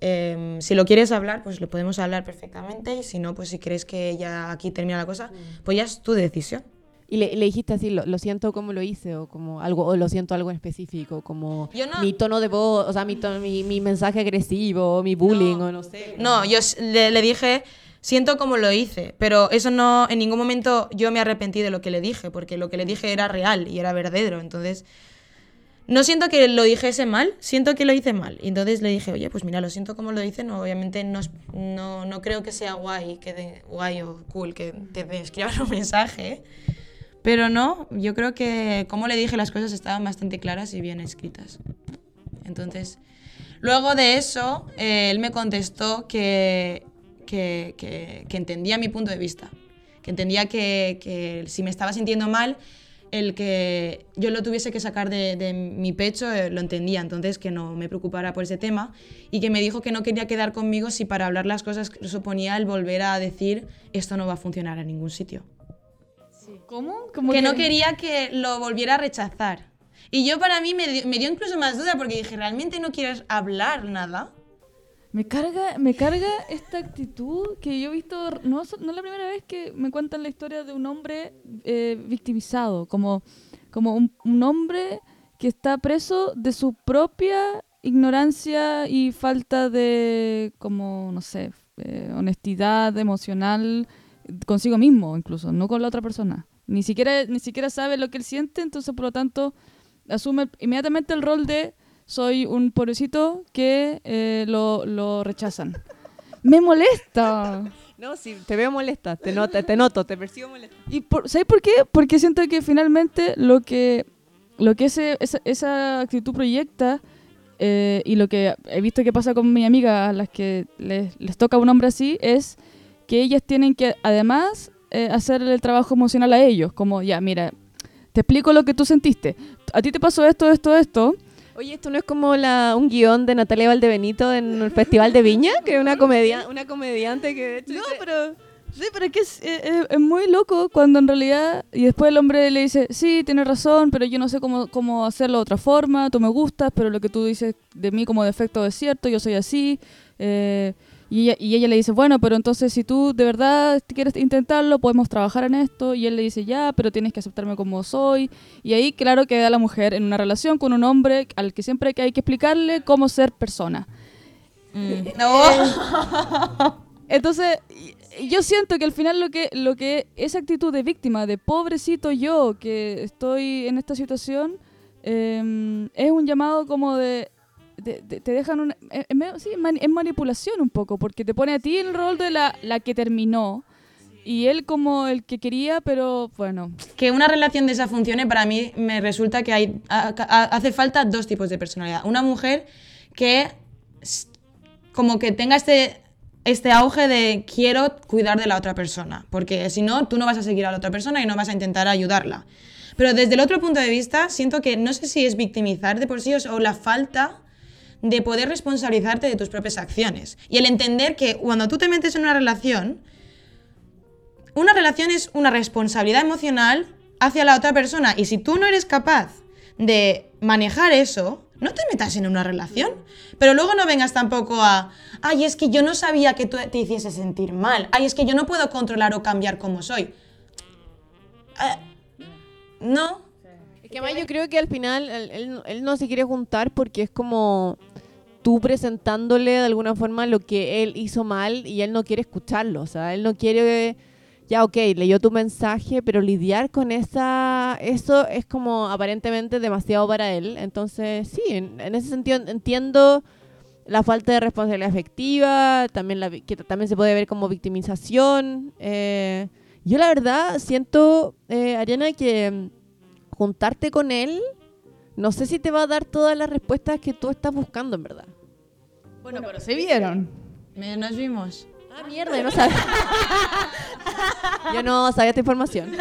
Em, si lo quieres hablar, pues lo podemos hablar perfectamente, y si no, pues si crees que ya aquí termina la cosa, pues ya es tu decisión. Y le, le dijiste así, lo, lo siento como lo hice, o como algo, o lo siento algo en específico, como Yo no- mi tono de voz, o sea, mi, tono- mi, mi mensaje agresivo, o mi bullying, o no sé. No, yo le, le dije, siento como lo hice, pero eso no, en ningún momento yo me arrepentí de lo que le dije, porque lo que le dije era real y era verdadero, entonces no siento que lo dijese mal, siento que lo hice mal. Y entonces le dije, oye, pues mira, lo siento como lo hice, no, obviamente no, no, no creo que sea guay, que de- guay o cool que te te escribas un mensaje, pero no, yo creo que como le dije las cosas estaban bastante claras y bien escritas. Entonces, luego de eso, eh, él me contestó que, que, que- que entendía mi punto de vista, que entendía que, que si me estaba sintiendo mal, el que yo lo tuviese que sacar de, de mi pecho, eh, lo entendía, entonces que no me preocupara por ese tema y que me dijo que no quería quedar conmigo si para hablar las cosas suponía el volver a decir esto no va a funcionar en ningún sitio ¿Cómo? Que no quería que lo volviera a rechazar. Y yo para mí me dio, me dio incluso más duda porque dije, ¿realmente no quieres hablar nada? Me carga, me carga esta actitud que yo he visto, no, es la primera vez que me cuentan la historia de un hombre eh, victimizado, como, como un, un hombre que está preso de su propia ignorancia y falta de, como, no sé, eh, honestidad emocional consigo mismo, incluso, no con la otra persona. Ni siquiera, ni siquiera sabe lo que él siente, entonces por lo tanto asume inmediatamente el rol de soy un pobrecito que eh, lo, lo rechazan. Me molesta. No, sí, te veo molesta, te, noto, te noto, te percibo molesta. ¿Y por, ¿Sabes por qué? Porque siento que finalmente lo que, lo que ese, esa, esa actitud proyecta eh, y lo que he visto que pasa con mi amiga a las que les, les toca un hombre así es que ellas tienen que además eh, hacer el trabajo emocional a ellos. Como, ya, mira, te explico lo que tú sentiste. A ti te pasó esto, esto, esto. Oye, ¿esto no es como la, un guion de Natalia Valdebenito en el Festival de Viña? Que es una, comedia, una comediante que de hecho No, dice- pero sí, pero es que es, eh, eh, es muy loco cuando en realidad y después el hombre le dice, sí, tienes razón, pero yo no sé cómo, cómo hacerlo de otra forma, tú me gustas, pero lo que tú dices de mí como defecto es cierto, yo soy así. eh, y, ella, y ella le dice, bueno, pero entonces si tú de verdad quieres intentarlo, podemos trabajar en esto. Y él le dice, ya, pero tienes que aceptarme como soy. Y ahí, claro, queda la mujer en una relación con un hombre al que siempre hay que explicarle cómo ser persona. No. Entonces, yo siento que al final lo que, lo que esa actitud de víctima, de pobrecito yo que estoy en esta situación, eh, es un llamado como de, de- te dejan una, eh, es medio- sí, es manipulación un poco, porque te pone a ti el rol de la, la que terminó y él como el que quería, pero bueno, que una relación de esa funcione, para mí me resulta que hay, a- a- hace falta dos tipos de personalidad. Una mujer que como que tenga este, este auge de quiero cuidar de la otra persona, porque si no, tú no vas a seguir a la otra persona y no vas a intentar ayudarla. Pero desde el otro punto de vista, siento que no sé si es victimizar de por sí o la falta de poder responsabilizarte de tus propias acciones. Y el entender que cuando tú te metes en una relación, una relación es una responsabilidad emocional hacia la otra persona. Y si tú no eres capaz de manejar eso, no te metas en una relación. Pero luego no vengas tampoco a, ay, es que yo no sabía que te hiciese sentir mal. Ay, es que yo no puedo controlar o cambiar como soy. Eh, no. Es que además yo creo que al final él, él él no se quiere juntar porque es como... tú presentándole de alguna forma lo que él hizo mal y él no quiere escucharlo. O sea, él no quiere, ya ok, leyó tu mensaje, pero lidiar con esa, eso es como aparentemente demasiado para él. Entonces, sí, en, en ese sentido entiendo la falta de responsabilidad afectiva, también la, que también se puede ver como victimización. eh, yo la verdad siento, eh, Ariana, que mm, juntarte con él, no sé si te va a dar todas las respuestas que tú estás buscando, en verdad. Bueno, pero se vieron. Me- Nos vimos. Ah, mierda, yo no sabía. yo no sabía esta información.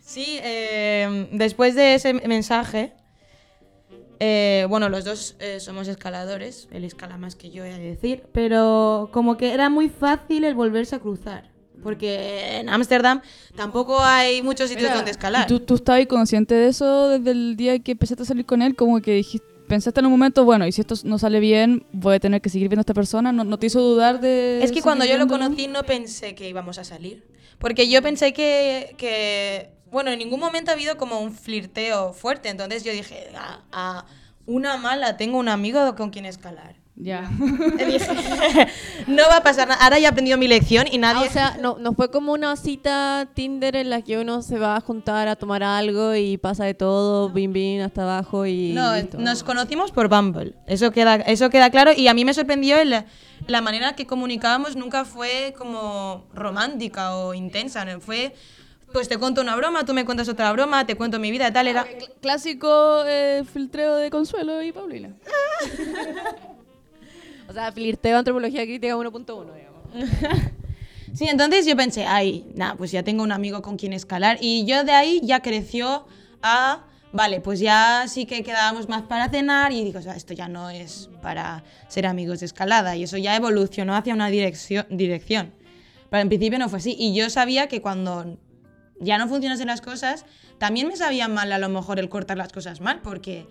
Sí, eh, después de ese mensaje, eh, bueno, los dos eh, somos escaladores, él escala más que yo, he de decir, pero como que era muy fácil el volverse a cruzar, porque en Ámsterdam tampoco hay muchos sitios Mira, donde escalar. ¿Tú, tú estabas consciente de eso desde el día que empezaste a salir con él? Como que dijiste, pensaste en un momento, bueno, y si esto no sale bien, voy a tener que seguir viendo a esta persona. ¿No, no te hizo dudar de.? Es que cuando yo lo conocí no pensé que íbamos a salir. Porque yo pensé que, que- bueno, en ningún momento ha habido como un flirteo fuerte. Entonces yo dije, a, a una mala tengo un amigo con quien escalar. Ya. Dije, no va a pasar nada. Ahora ya he aprendido mi lección y Ah, nadie... o sea, no, no fue como una cita Tinder en la que uno se va a juntar a tomar algo y pasa de todo, bim bim hasta abajo y no, listo. nos conocimos por Bumble. Eso queda, eso queda claro. Y a mí me sorprendió el- la manera que comunicábamos nunca fue como romántica o intensa. ¿no? Fue, pues te cuento una broma, tú me cuentas otra broma, te cuento mi vida, tal. Era, Cl- Clásico eh, filtreo de Consuelo y Paulina. O sea, flirteo antropología crítica 1.1, digamos. Sí, entonces yo pensé, ay, nada, pues ya tengo un amigo con quien escalar. Y yo de ahí ya creció a, vale, pues ya sí que quedábamos más para cenar y digo, o sea, esto ya no es para ser amigos de escalada. Y eso ya evolucionó hacia una dirección. dirección. Pero en principio no fue así. Y yo sabía que cuando ya no funcionasen las cosas, también me sabía mal a lo mejor el cortar las cosas mal, porque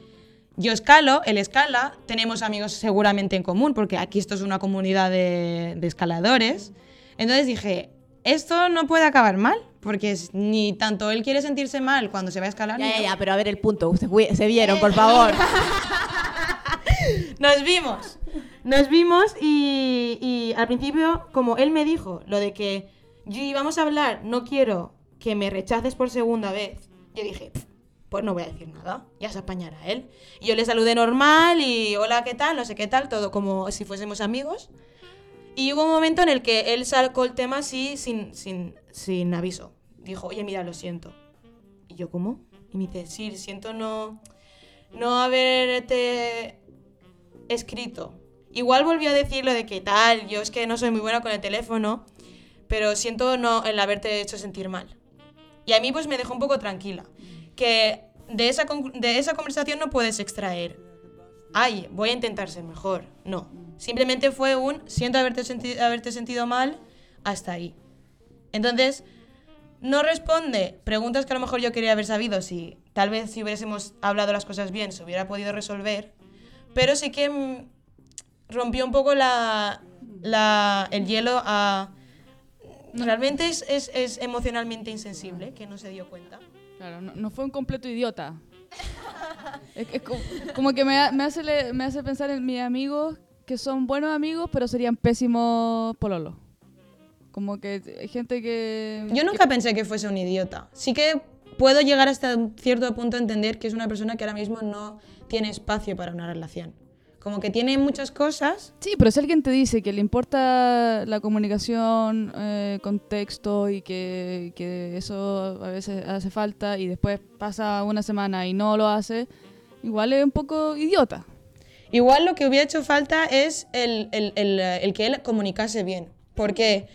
yo escalo, él escala, tenemos amigos seguramente en común, porque aquí esto es una comunidad de, de escaladores. Entonces dije, esto no puede acabar mal, porque es- ni tanto él quiere sentirse mal cuando se va a escalar. Ya, ni ya, pero a ver el punto. Se, se vieron, por favor. Nos vimos. Nos vimos y, y al principio, como él me dijo, lo de que Gigi, vamos a hablar, no quiero que me rechaces por segunda vez. Yo dije, "Pf, pues no voy a decir nada, ya se apañará él. Y yo le saludé normal y hola, ¿qué tal? No sé qué tal, todo como si fuésemos amigos. Y hubo un momento en el que él sacó el tema así sin, sin, sin aviso. Dijo, oye, mira, lo siento. Y yo, ¿cómo? Y me dice, sí, siento no, no haberte escrito. Igual volvió a decir lo de que tal, yo es que no soy muy buena con el teléfono, pero siento no el haberte hecho sentir mal. Y a mí pues me dejó un poco tranquila. Que de esa, de esa conversación no puedes extraer, ay, voy a intentar ser mejor. No. Simplemente fue un, siento haberte, senti- haberte sentido mal, hasta ahí. Entonces, no responde preguntas que a lo mejor yo quería haber sabido si tal vez si hubiésemos hablado las cosas bien se hubiera podido resolver, pero sí que mm, rompió un poco la, la- el hielo a... Realmente es, es- es emocionalmente insensible, que no se dio cuenta. Claro, no, fue un completo idiota. es, como, que me, ha- me hace, pensar en mis amigos que son buenos amigos, pero serían pésimos pololos. Como que hay gente que... Yo nunca pensé que fuese un idiota. Sí que puedo llegar hasta cierto punto a entender que es una persona que ahora mismo no tiene espacio para una relación. Como que tiene muchas cosas. Sí, pero si alguien te dice que le importa la comunicación, eh, contexto y que, que eso a veces hace falta y después pasa una semana y no lo hace, igual es un poco idiota. Igual lo que hubiera hecho falta es el, el- el, el que él comunicase bien. Porque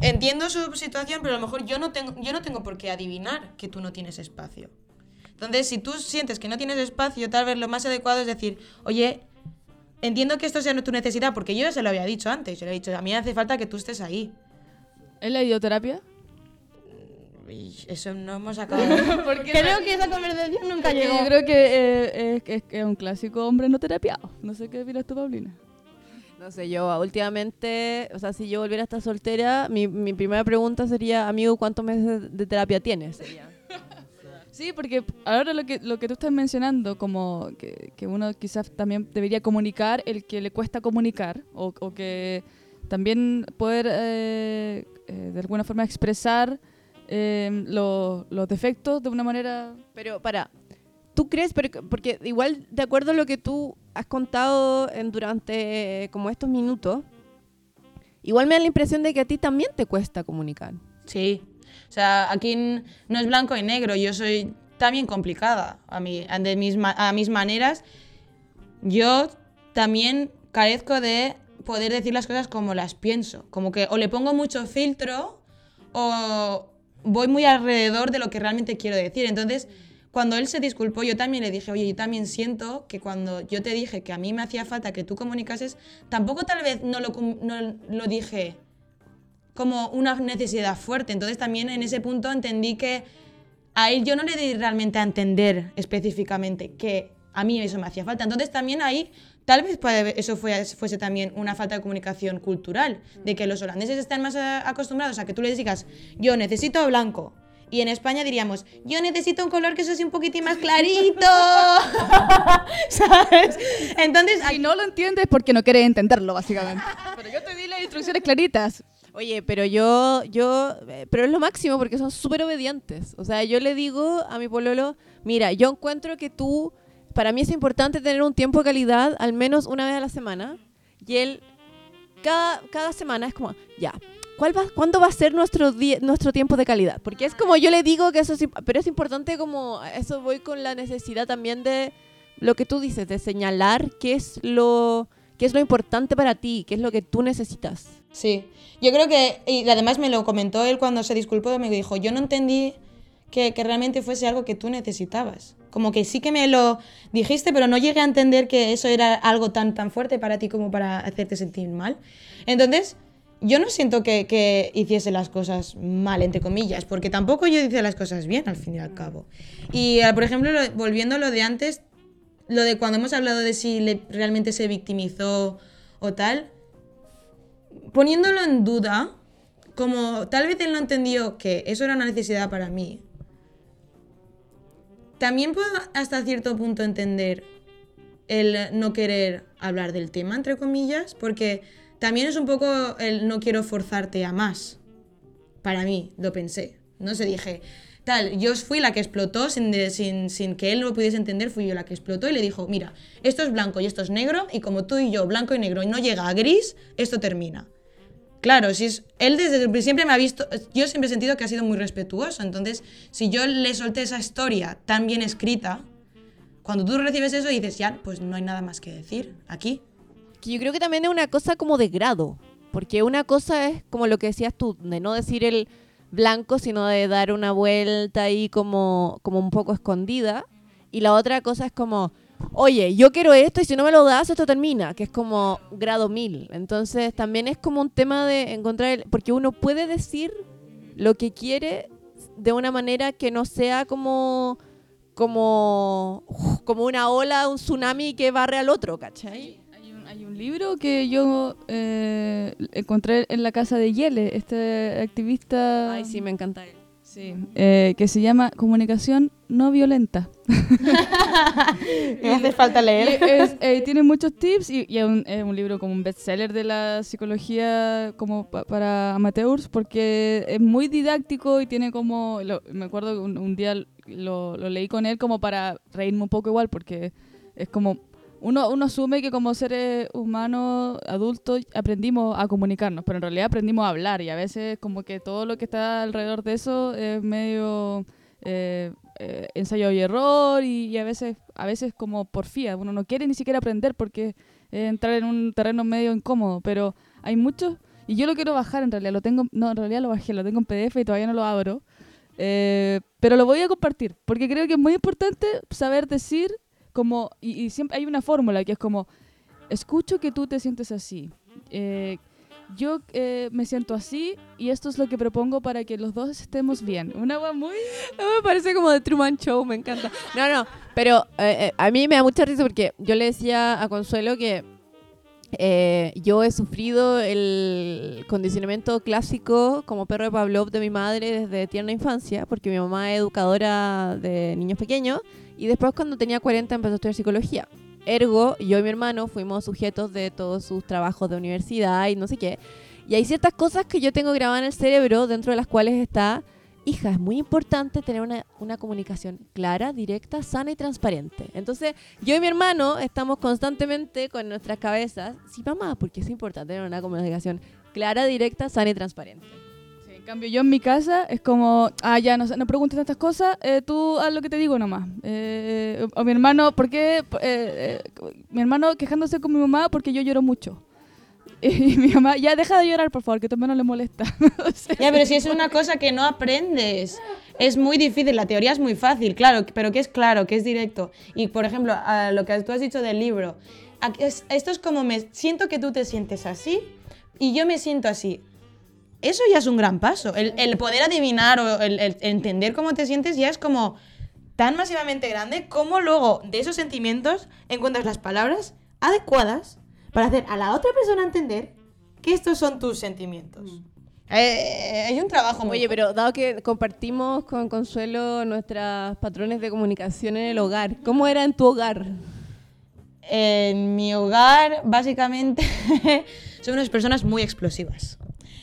entiendo su situación, pero a lo mejor yo no, tengo, yo no tengo por qué adivinar que tú no tienes espacio. Entonces, si tú sientes que no tienes espacio, tal vez lo más adecuado es decir, oye, entiendo que esto sea tu necesidad, porque yo ya se lo había dicho antes. Yo le he dicho, a mí me hace falta que tú estés ahí. ¿Es la idioterapia? Y eso no hemos acabado. Creo que esa conversación nunca llegó. Yo creo que eh, es, es- es un clásico hombre no terapiado. No sé qué opinas tú, Paulina. No sé, yo últimamente, o sea, si yo volviera a estar soltera, mi, mi primera pregunta sería, amigo, ¿cuántos meses de terapia tienes? Sería. Sí, porque ahora lo que, lo que tú estás mencionando, como que, que uno quizás también debería comunicar el que le cuesta comunicar, o, o que también poder eh, eh, de alguna forma expresar eh, lo- los defectos de una manera... Pero para, ¿tú crees? Pero- porque igual, de acuerdo a lo que tú has contado en, durante eh, como estos minutos, igual me da la impresión de que a ti también te cuesta comunicar. Sí. O sea, aquí no es blanco y negro. Yo soy también complicada a, a de mis, a mis maneras. Yo también carezco de poder decir las cosas como las pienso. Como que o le pongo mucho filtro o voy muy alrededor de lo que realmente quiero decir. Entonces, cuando él se disculpó, yo también le dije, oye, yo también siento que cuando yo te dije que a mí me hacía falta que tú comunicases, tampoco tal vez no lo, no lo dije como una necesidad fuerte. Entonces también en ese punto entendí que a él yo no le di realmente a entender específicamente que a mí eso me hacía falta. Entonces también ahí tal vez eso fue- fuese también una falta de comunicación cultural, de que los holandeses están más eh, acostumbrados a que tú les digas, yo necesito blanco. Y en España diríamos, yo necesito un color que sea así un poquitín más clarito. ¿Sabes? Entonces, Si no lo entiendes porque no quieres entenderlo, básicamente. Pero yo te di las instrucciones claritas. Oye, pero yo, yo, eh, pero es lo máximo porque son súper obedientes. O sea, yo le digo a mi pololo, mira, yo encuentro que tú, para mí es importante tener un tiempo de calidad al menos una vez a la semana. Y él, cada, cada semana es como, ya, ¿cuál va, ¿cuándo va a ser nuestro, nuestro tiempo de calidad? Porque es como yo le digo que eso es, pero es importante como, eso voy con la necesidad también de lo que tú dices, de señalar qué es lo, qué es lo importante para ti, qué es lo que tú necesitas. Sí, yo creo que, y además me lo comentó él cuando se disculpó, me dijo, yo no entendí que, realmente fuese algo que tú necesitabas. Como que sí que me lo dijiste, pero no llegué a entender que eso era algo tan, tan fuerte para ti como para hacerte sentir mal. Entonces, yo no siento que, que hiciese las cosas mal, entre comillas, porque tampoco yo hice las cosas bien, al fin y al cabo. Y, eh, por ejemplo, lo- volviendo a lo de antes, lo de cuando hemos hablado de si le- realmente se victimizó o tal, poniéndolo en duda, como tal vez él no entendió que eso era una necesidad para mí, también puedo hasta cierto punto entender el no querer hablar del tema, entre comillas, porque también es un poco el no quiero forzarte a más. Para mí, lo pensé. No sé, dije, tal, yo fui la que explotó sin, sin, sin que él lo pudiese entender, fui yo la que explotó y le dijo, mira, esto es blanco y esto es negro, y como tú y yo, blanco y negro, y no llega a gris, esto termina. Claro, si es, él desde siempre me ha visto, yo siempre he sentido que ha sido muy respetuoso, entonces si yo le solté esa historia tan bien escrita, cuando tú recibes eso dices, ya, pues no hay nada más que decir aquí. Yo creo que también es una cosa como de grado. Porque una cosa es como lo que decías tú, de no decir el blanco, sino de dar una vuelta ahí como, como un poco escondida. Y la otra cosa es como, oye, yo quiero esto y si no me lo das, esto termina, que es como grado mil. Entonces también es como un tema de encontrar, el- porque uno puede decir lo que quiere de una manera que no sea como como como una ola, un tsunami que barre al otro, ¿cachai? Hay un, hay un libro que yo eh, encontré en la casa de Yele, este activista Ay, sí, me encanta él. Sí, eh, que se llama Comunicación no violenta. Me hace falta leer. es- eh, tiene muchos tips y, y es, un, es un libro como un bestseller de la psicología como pa- para amateurs porque es muy didáctico y tiene como, lo- me acuerdo que un, un día lo, lo leí con él como para reírme un poco igual porque es como, uno, uno asume que como seres humanos adultos aprendimos a comunicarnos, pero en realidad aprendimos a hablar y a veces como que todo lo que está alrededor de eso es medio... eh, eh, ensayo y error y, a veces a veces como porfía. Uno no quiere ni siquiera aprender porque es entrar en un terreno medio incómodo pero hay muchos y yo lo quiero bajar en realidad lo tengo no en realidad lo bajé lo tengo en PDF y todavía no lo abro Eh, pero lo voy a compartir porque creo que es muy importante saber decir como y, siempre hay una fórmula que es como escucho que tú te sientes así Eh, yo eh, me siento así y esto es lo que propongo para que los dos estemos bien. Una agua muy me parece como de Truman Show, me encanta. No, no, pero eh, eh, a mí me da mucha risa porque yo le decía a Consuelo que eh, yo he sufrido el condicionamiento clásico como perro de Pavlov de mi madre desde tierna infancia, porque mi mamá es educadora de niños pequeños y después cuando tenía 40 empezó a estudiar psicología. Ergo, yo y mi hermano fuimos sujetos de todos sus trabajos de universidad y no sé qué. Y hay ciertas cosas que yo tengo grabadas en el cerebro, dentro de las cuales está hija, es muy importante tener una, una, comunicación clara, directa, sana y transparente. Entonces, yo y mi hermano estamos constantemente con nuestras cabezas, sí, mamá, porque es importante tener una comunicación clara, directa, sana y transparente. En cambio, yo en mi casa es como, ah, ya, no, no preguntes tantas cosas, eh, tú haz lo que te digo nomás. Eh, o mi hermano, ¿por qué? Eh, mi hermano quejándose con mi mamá porque yo lloro mucho. Y mi mamá, ya deja de llorar, por favor, que tu hermano le molesta. o sea, ya, pero si es una cosa que no aprendes, es muy difícil. La teoría es muy fácil, claro, pero que es claro, que es directo. Y, por ejemplo, a lo que tú has dicho del libro, esto es como me siento que tú te sientes así y yo me siento así. Eso ya es un gran paso. El, el poder adivinar o el, el entender cómo te sientes ya es como tan masivamente grande como luego de esos sentimientos encuentras las palabras adecuadas para hacer a la otra persona entender que estos son tus sentimientos. Eh, hay un trabajo muy... Oye, pero dado que compartimos con Consuelo nuestros patrones de comunicación en el hogar, ¿cómo era en tu hogar? En mi hogar, básicamente, son unas personas muy explosivas.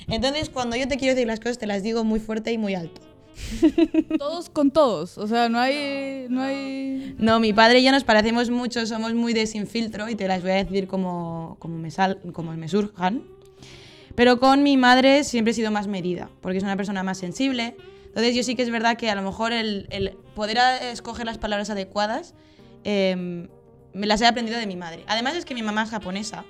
Entonces, cuando yo te quiero decir las cosas, te las digo muy fuerte y muy alto. todos con todos, o sea, no hay, no hay... No, mi padre y yo nos parecemos mucho, somos muy de sin filtro y te las voy a decir como, como, me, sal, como me surjan. Pero con mi madre siempre he sido más medida, porque es una persona más sensible. Entonces yo sí que es verdad que a lo mejor el, el poder escoger las palabras adecuadas eh, me las he aprendido de mi madre. Además es que mi mamá es japonesa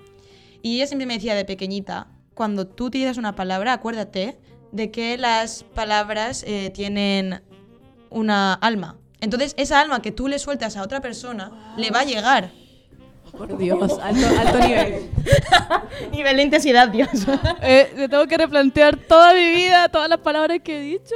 y ella siempre me decía de pequeñita, cuando tú tiras una palabra, acuérdate de que las palabras eh, tienen una alma. Entonces, esa alma que tú le sueltas a otra persona le va a llegar. Por Dios, alto, nivel. nivel de intensidad, Dios. Eh, tengo que replantear toda mi vida, todas las palabras que he dicho,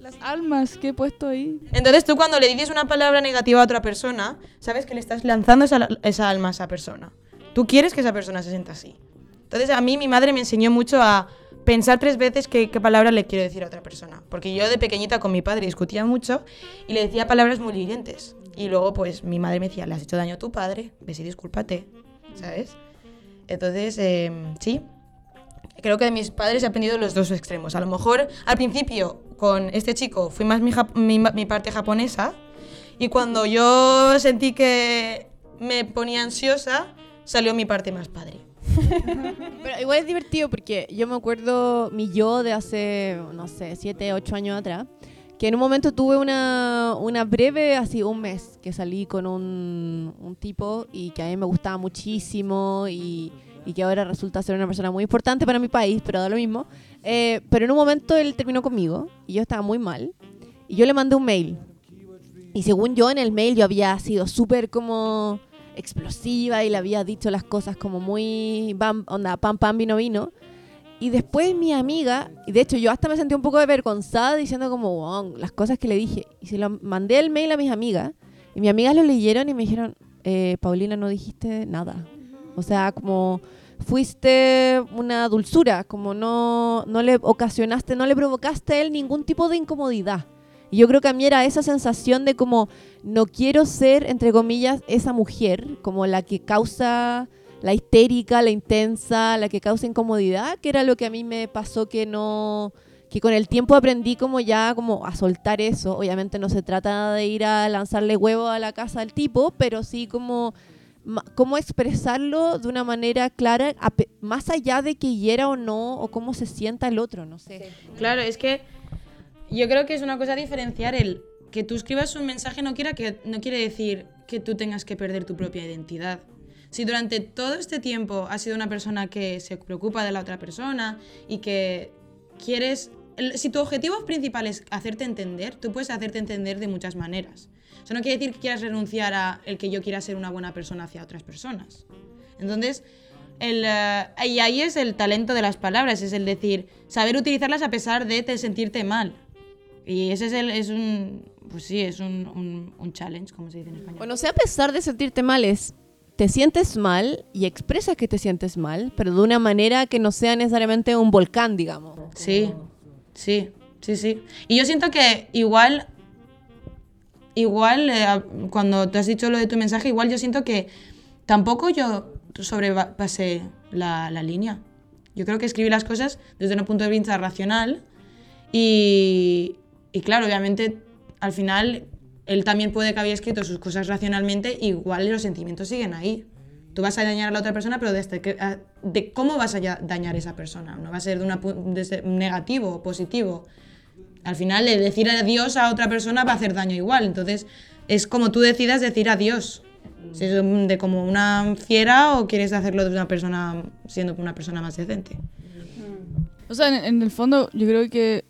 las almas que he puesto ahí. Entonces, tú cuando le dices una palabra negativa a otra persona, sabes que le estás lanzando esa, esa alma a esa persona. Tú quieres que esa persona se sienta así. Entonces, a mí mi madre me enseñó mucho a pensar tres veces qué, palabra le quiero decir a otra persona. Porque yo de pequeñita con mi padre discutía mucho y le decía palabras muy hirientes. Y luego, pues, mi madre me decía, le has hecho daño a tu padre, ves y discúlpate, ¿sabes? Entonces, em, sí, creo que de mis padres he aprendido los dos extremos. A lo mejor, al principio, con este chico, fui más mi parte japonesa y cuando yo sentí que me ponía ansiosa, salió mi parte más padre. Pero igual es divertido porque yo me acuerdo mi yo de hace, no sé, 7, 8 años atrás, que en un momento tuve una, una breve, así un mes, que salí con un, un, tipo y que a mí me gustaba muchísimo y, y, que ahora resulta ser una persona muy importante para mi país, pero da lo mismo. Eh, pero en un momento él terminó conmigo y yo estaba muy mal y yo le mandé un mail. Y según yo en el mail yo había sido súper como explosiva y le había dicho las cosas como muy bam, onda, pam, pam, vino, vino. Y después mi amiga, y de hecho yo hasta me sentí un poco avergonzada diciendo como, wow, las cosas que le dije. Y se lo mandé el mail a mis amigas, y mis amigas lo leyeron y me dijeron, eh, Paulina, no dijiste nada. O sea, como fuiste una dulzura, como no, no le ocasionaste, no le provocaste a él ningún tipo de incomodidad. Y yo creo que a mí era esa sensación de como no quiero ser, entre comillas, esa mujer, como la que causa la histérica, la intensa, la que causa incomodidad, que era lo que a mí me pasó que no que con el tiempo aprendí como ya como a soltar eso. Obviamente no se trata de ir a lanzarle huevo a la casa del tipo, pero sí como cómo expresarlo de una manera clara, más allá de que hiera o no, o cómo se sienta el otro, no sé. Claro, es que yo creo que es una cosa diferenciar el que tú escribas un mensaje no, quiera que, no quiere decir que tú tengas que perder tu propia identidad. Si durante todo este tiempo has sido una persona que se preocupa de la otra persona y que quieres... Si tu objetivo principal es hacerte entender, tú puedes hacerte entender de muchas maneras. Eso no quiere decir que quieras renunciar a el que yo quiera ser una buena persona hacia otras personas. Entonces, el, eh, y ahí es el talento de las palabras, es el decir, saber utilizarlas a pesar de sentirte mal. Y ese es, el, es un, pues sí, es un, un, challenge, como se dice en español. Bueno, sea a pesar de sentirte mal, es te sientes mal y expresas que te sientes mal, pero de una manera que no sea necesariamente un volcán, digamos. Sí, sí, sí, sí. Y yo siento que igual, igual, eh, cuando te has dicho lo de tu mensaje, igual yo siento que tampoco yo sobrepasé la, la línea. Yo creo que escribí las cosas desde un punto de vista racional y, y claro, obviamente al final él también puede que había escrito sus cosas racionalmente, igual los sentimientos siguen ahí. Tú vas a dañar a la otra persona, pero desde que, de cómo vas a dañar a esa persona. No va a ser de una pu- desde negativo o positivo. Al final, el decir adiós a otra persona va a hacer daño igual. Entonces, es como tú decidas decir adiós. Si es de de como una fiera o quieres hacerlo de una persona siendo una persona más decente. O sea, en, en el fondo, yo creo que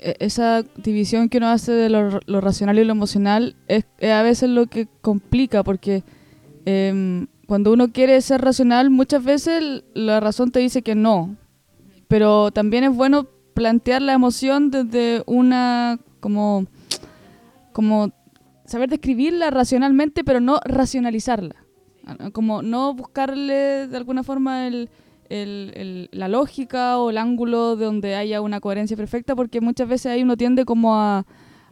esa división que uno hace de lo, racional y lo emocional es, a veces lo que complica, porque em, cuando uno quiere ser racional, muchas veces la razón te dice que no. Pero también es bueno plantear la emoción desde una como como saber describirla racionalmente, pero no racionalizarla. Ah, Como no buscarle de alguna forma el, el- el- la lógica o el ángulo de donde haya una coherencia perfecta, porque muchas veces ahí uno tiende como a,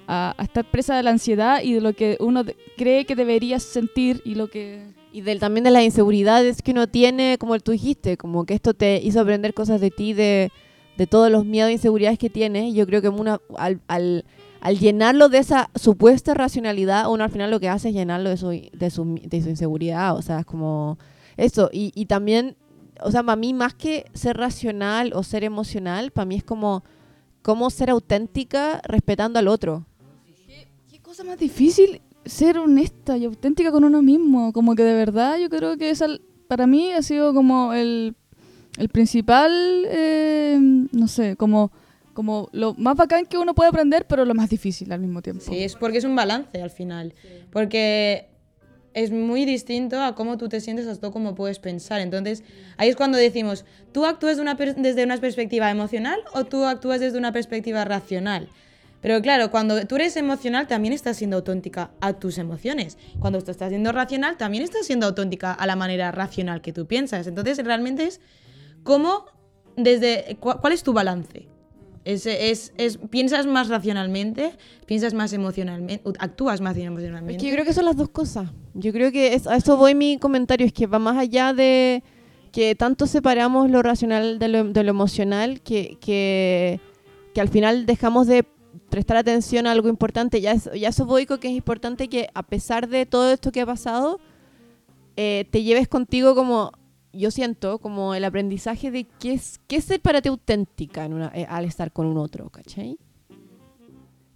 a- a estar presa de la ansiedad y de lo que uno cree que debería sentir y lo que... Y del, también de las inseguridades que uno tiene, como tú dijiste, como que esto te hizo aprender cosas de ti, de, de todos los miedos e inseguridades que tienes. Yo creo que una, al, al, al llenarlo de esa supuesta racionalidad, uno al final lo que hace es llenarlo de su, de su, de su inseguridad. O sea, es como eso. Y, y también, o sea, para mí más que ser racional o ser emocional, para mí es como cómo ser auténtica respetando al otro. ¿Qué cosa más difícil ser honesta y auténtica con uno mismo? Como que de verdad yo creo que esa, para mí ha sido como el, el principal, eh, no sé, como, como lo más bacán que uno puede aprender, pero lo más difícil al mismo tiempo. Sí, es porque es un balance al final. Porque es muy distinto a cómo tú te sientes hasta cómo puedes pensar. Entonces, ahí es cuando decimos, ¿tú actúas desde una perspectiva emocional o tú actúas desde una perspectiva racional? Pero claro, cuando tú eres emocional también estás siendo auténtica a tus emociones. Cuando tú estás siendo racional también estás siendo auténtica a la manera racional que tú piensas. Entonces, realmente es cómo, desde, cu- ¿cuál es tu balance? Es, es, es- ¿Piensas más racionalmente? ¿Piensas más emocionalmente? ¿Actúas más Es emocionalmente? que yo creo que son las dos cosas. Yo creo que es- a eso voy mi comentario, es que va más allá de que tanto separamos lo racional de lo, de lo emocional que, que, que al final dejamos de prestar atención a algo importante. Ya, es- ya eso voy con que es importante que a pesar de todo esto que ha pasado, eh, te lleves contigo como, yo siento, como el aprendizaje de qué es, qué es ser para ti auténtica en una- eh, al estar con un otro, ¿cachai?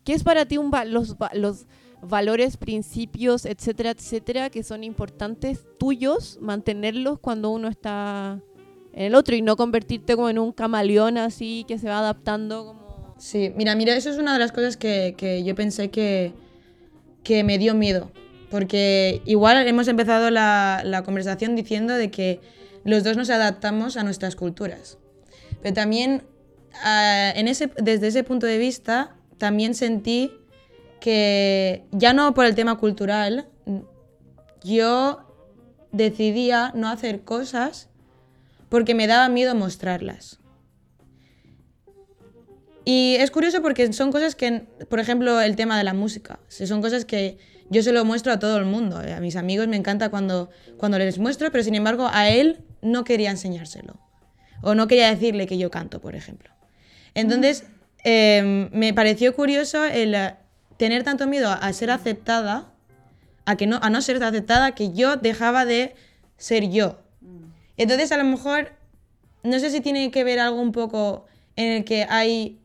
¿Qué es para ti un va- los, va- los valores, principios, etcétera, etcétera, que son importantes tuyos, mantenerlos cuando uno está en el otro y no convertirte como en un camaleón así que se va adaptando como... Sí, mira, mira, eso es una de las cosas que, que yo pensé que, que me dio miedo. Porque igual hemos empezado la, la conversación diciendo de que los dos nos adaptamos a nuestras culturas. Pero también, ah, desde ese punto de vista, también sentí que, ya no por el tema cultural, yo decidía no hacer cosas porque me daba miedo mostrarlas. Y es curioso porque son cosas que, por ejemplo, el tema de la música, son cosas que yo se lo muestro a todo el mundo. A mis amigos me encanta cuando, cuando les muestro, pero sin embargo a él no quería enseñárselo. O no quería decirle que yo canto, por ejemplo. Entonces, eh, me pareció curioso el eh, tener tanto miedo a ser aceptada, a, que no, a no ser aceptada, que yo dejaba de ser yo. Entonces, a lo mejor, no sé si tiene que ver algo un poco en el que hay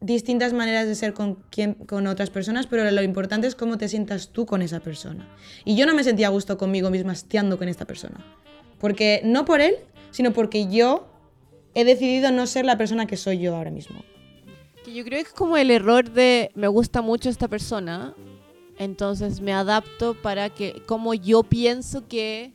distintas maneras de ser con, quien, con otras personas, pero lo importante es cómo te sientas tú con esa persona. Y yo no me sentía a gusto conmigo misma estando con esta persona. Porque no por él, sino porque yo he decidido no ser la persona que soy yo ahora mismo. Yo creo que es como el error de me gusta mucho esta persona, entonces me adapto para que como yo pienso que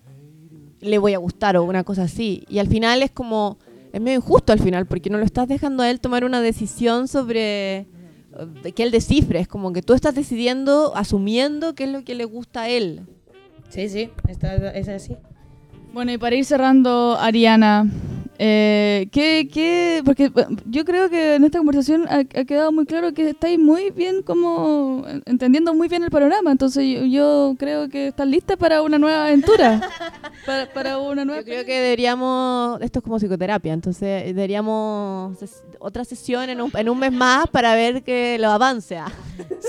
le voy a gustar o una cosa así. Y al final es como, es medio injusto al final, porque no lo estás dejando a él tomar una decisión sobre eh, que él descifre. Es como que tú estás decidiendo, asumiendo qué es lo que le gusta a él. Sí, sí, está, es así. Bueno, y para ir cerrando, Ariana, eh, ¿qué, qué? Porque eh, yo creo que en esta conversación ha, ha quedado muy claro que estáis muy bien como en- entendiendo muy bien el panorama, entonces yo, yo creo que estás lista para una nueva aventura, para, para una nueva... Yo creo que deberíamos, esto es como psicoterapia, entonces deberíamos ses- otra sesión en un, en un mes más para ver que lo avance.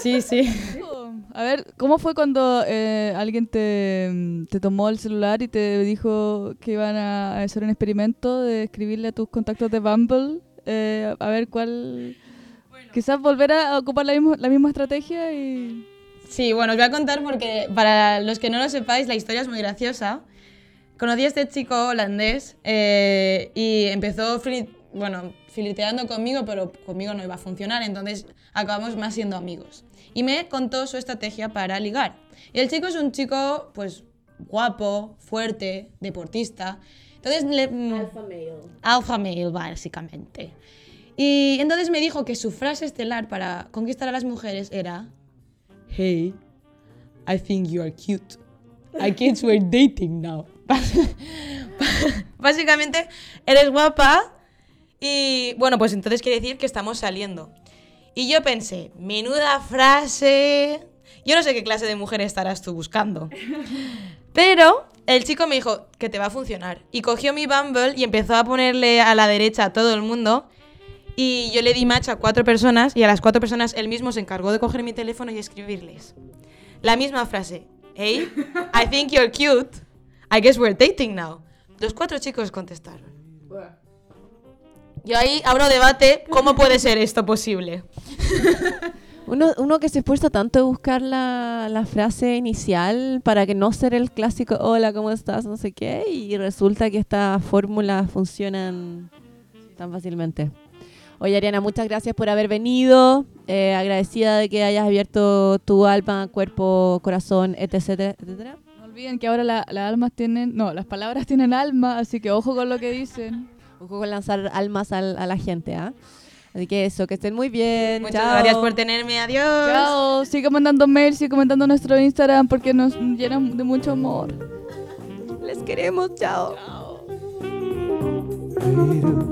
Sí, sí. A ver, ¿cómo fue cuando eh, alguien te, te tomó el celular y te dijo que iban a hacer un experimento de escribirle a tus contactos de Bumble? eh, a ver cuál... Quizás volver a ocupar la misma, la misma estrategia y... Sí, bueno, os voy a contar porque para los que no lo sepáis, la historia es muy graciosa. Conocí a este chico holandés eh, y empezó bueno, filiteando conmigo, pero conmigo no iba a funcionar, entonces acabamos más siendo amigos. Y me contó su estrategia para ligar. Y el chico es un chico, pues, guapo, fuerte, deportista. Entonces le... Alpha male, básicamente. Y entonces me dijo que su frase estelar para conquistar a las mujeres era Hey, I think you are cute. I guess we're dating now. Básicamente, eres guapa y bueno, pues entonces quiere decir que estamos saliendo. Y yo pensé, menuda frase. Yo no sé qué clase de mujer estarás tú buscando. Pero el chico me dijo que te va a funcionar. Y cogió mi Bumble y empezó a ponerle a la derecha a todo el mundo. Y yo le di match a cuatro personas y a las cuatro personas él mismo se encargó de coger mi teléfono y escribirles. La misma frase. Hey, I think you're cute. I guess we're dating now. Los cuatro chicos contestaron. Yo ahí abro debate, ¿cómo puede ser esto posible? Uno, uno que se esfuerza tanto en buscar la, la frase inicial para que no ser el clásico hola, ¿cómo estás? no sé qué, y resulta que estas fórmulas funcionan tan fácilmente. Oye, Ariana, muchas gracias por haber venido. eh, agradecida de que hayas abierto tu alma, cuerpo, corazón, etc. etcétera. No olviden que ahora la- las almas tienen... No, las palabras tienen alma, así que ojo con lo que dicen. Ojo con lanzar almas al- a la gente, ¿ah? Así que eso, que estén muy bien. Muchas Chao. gracias por tenerme. Adiós. Chao, sigue mandando mails, sigue comentando nuestro Instagram porque nos llenan de mucho amor. Les queremos, chao. Chao.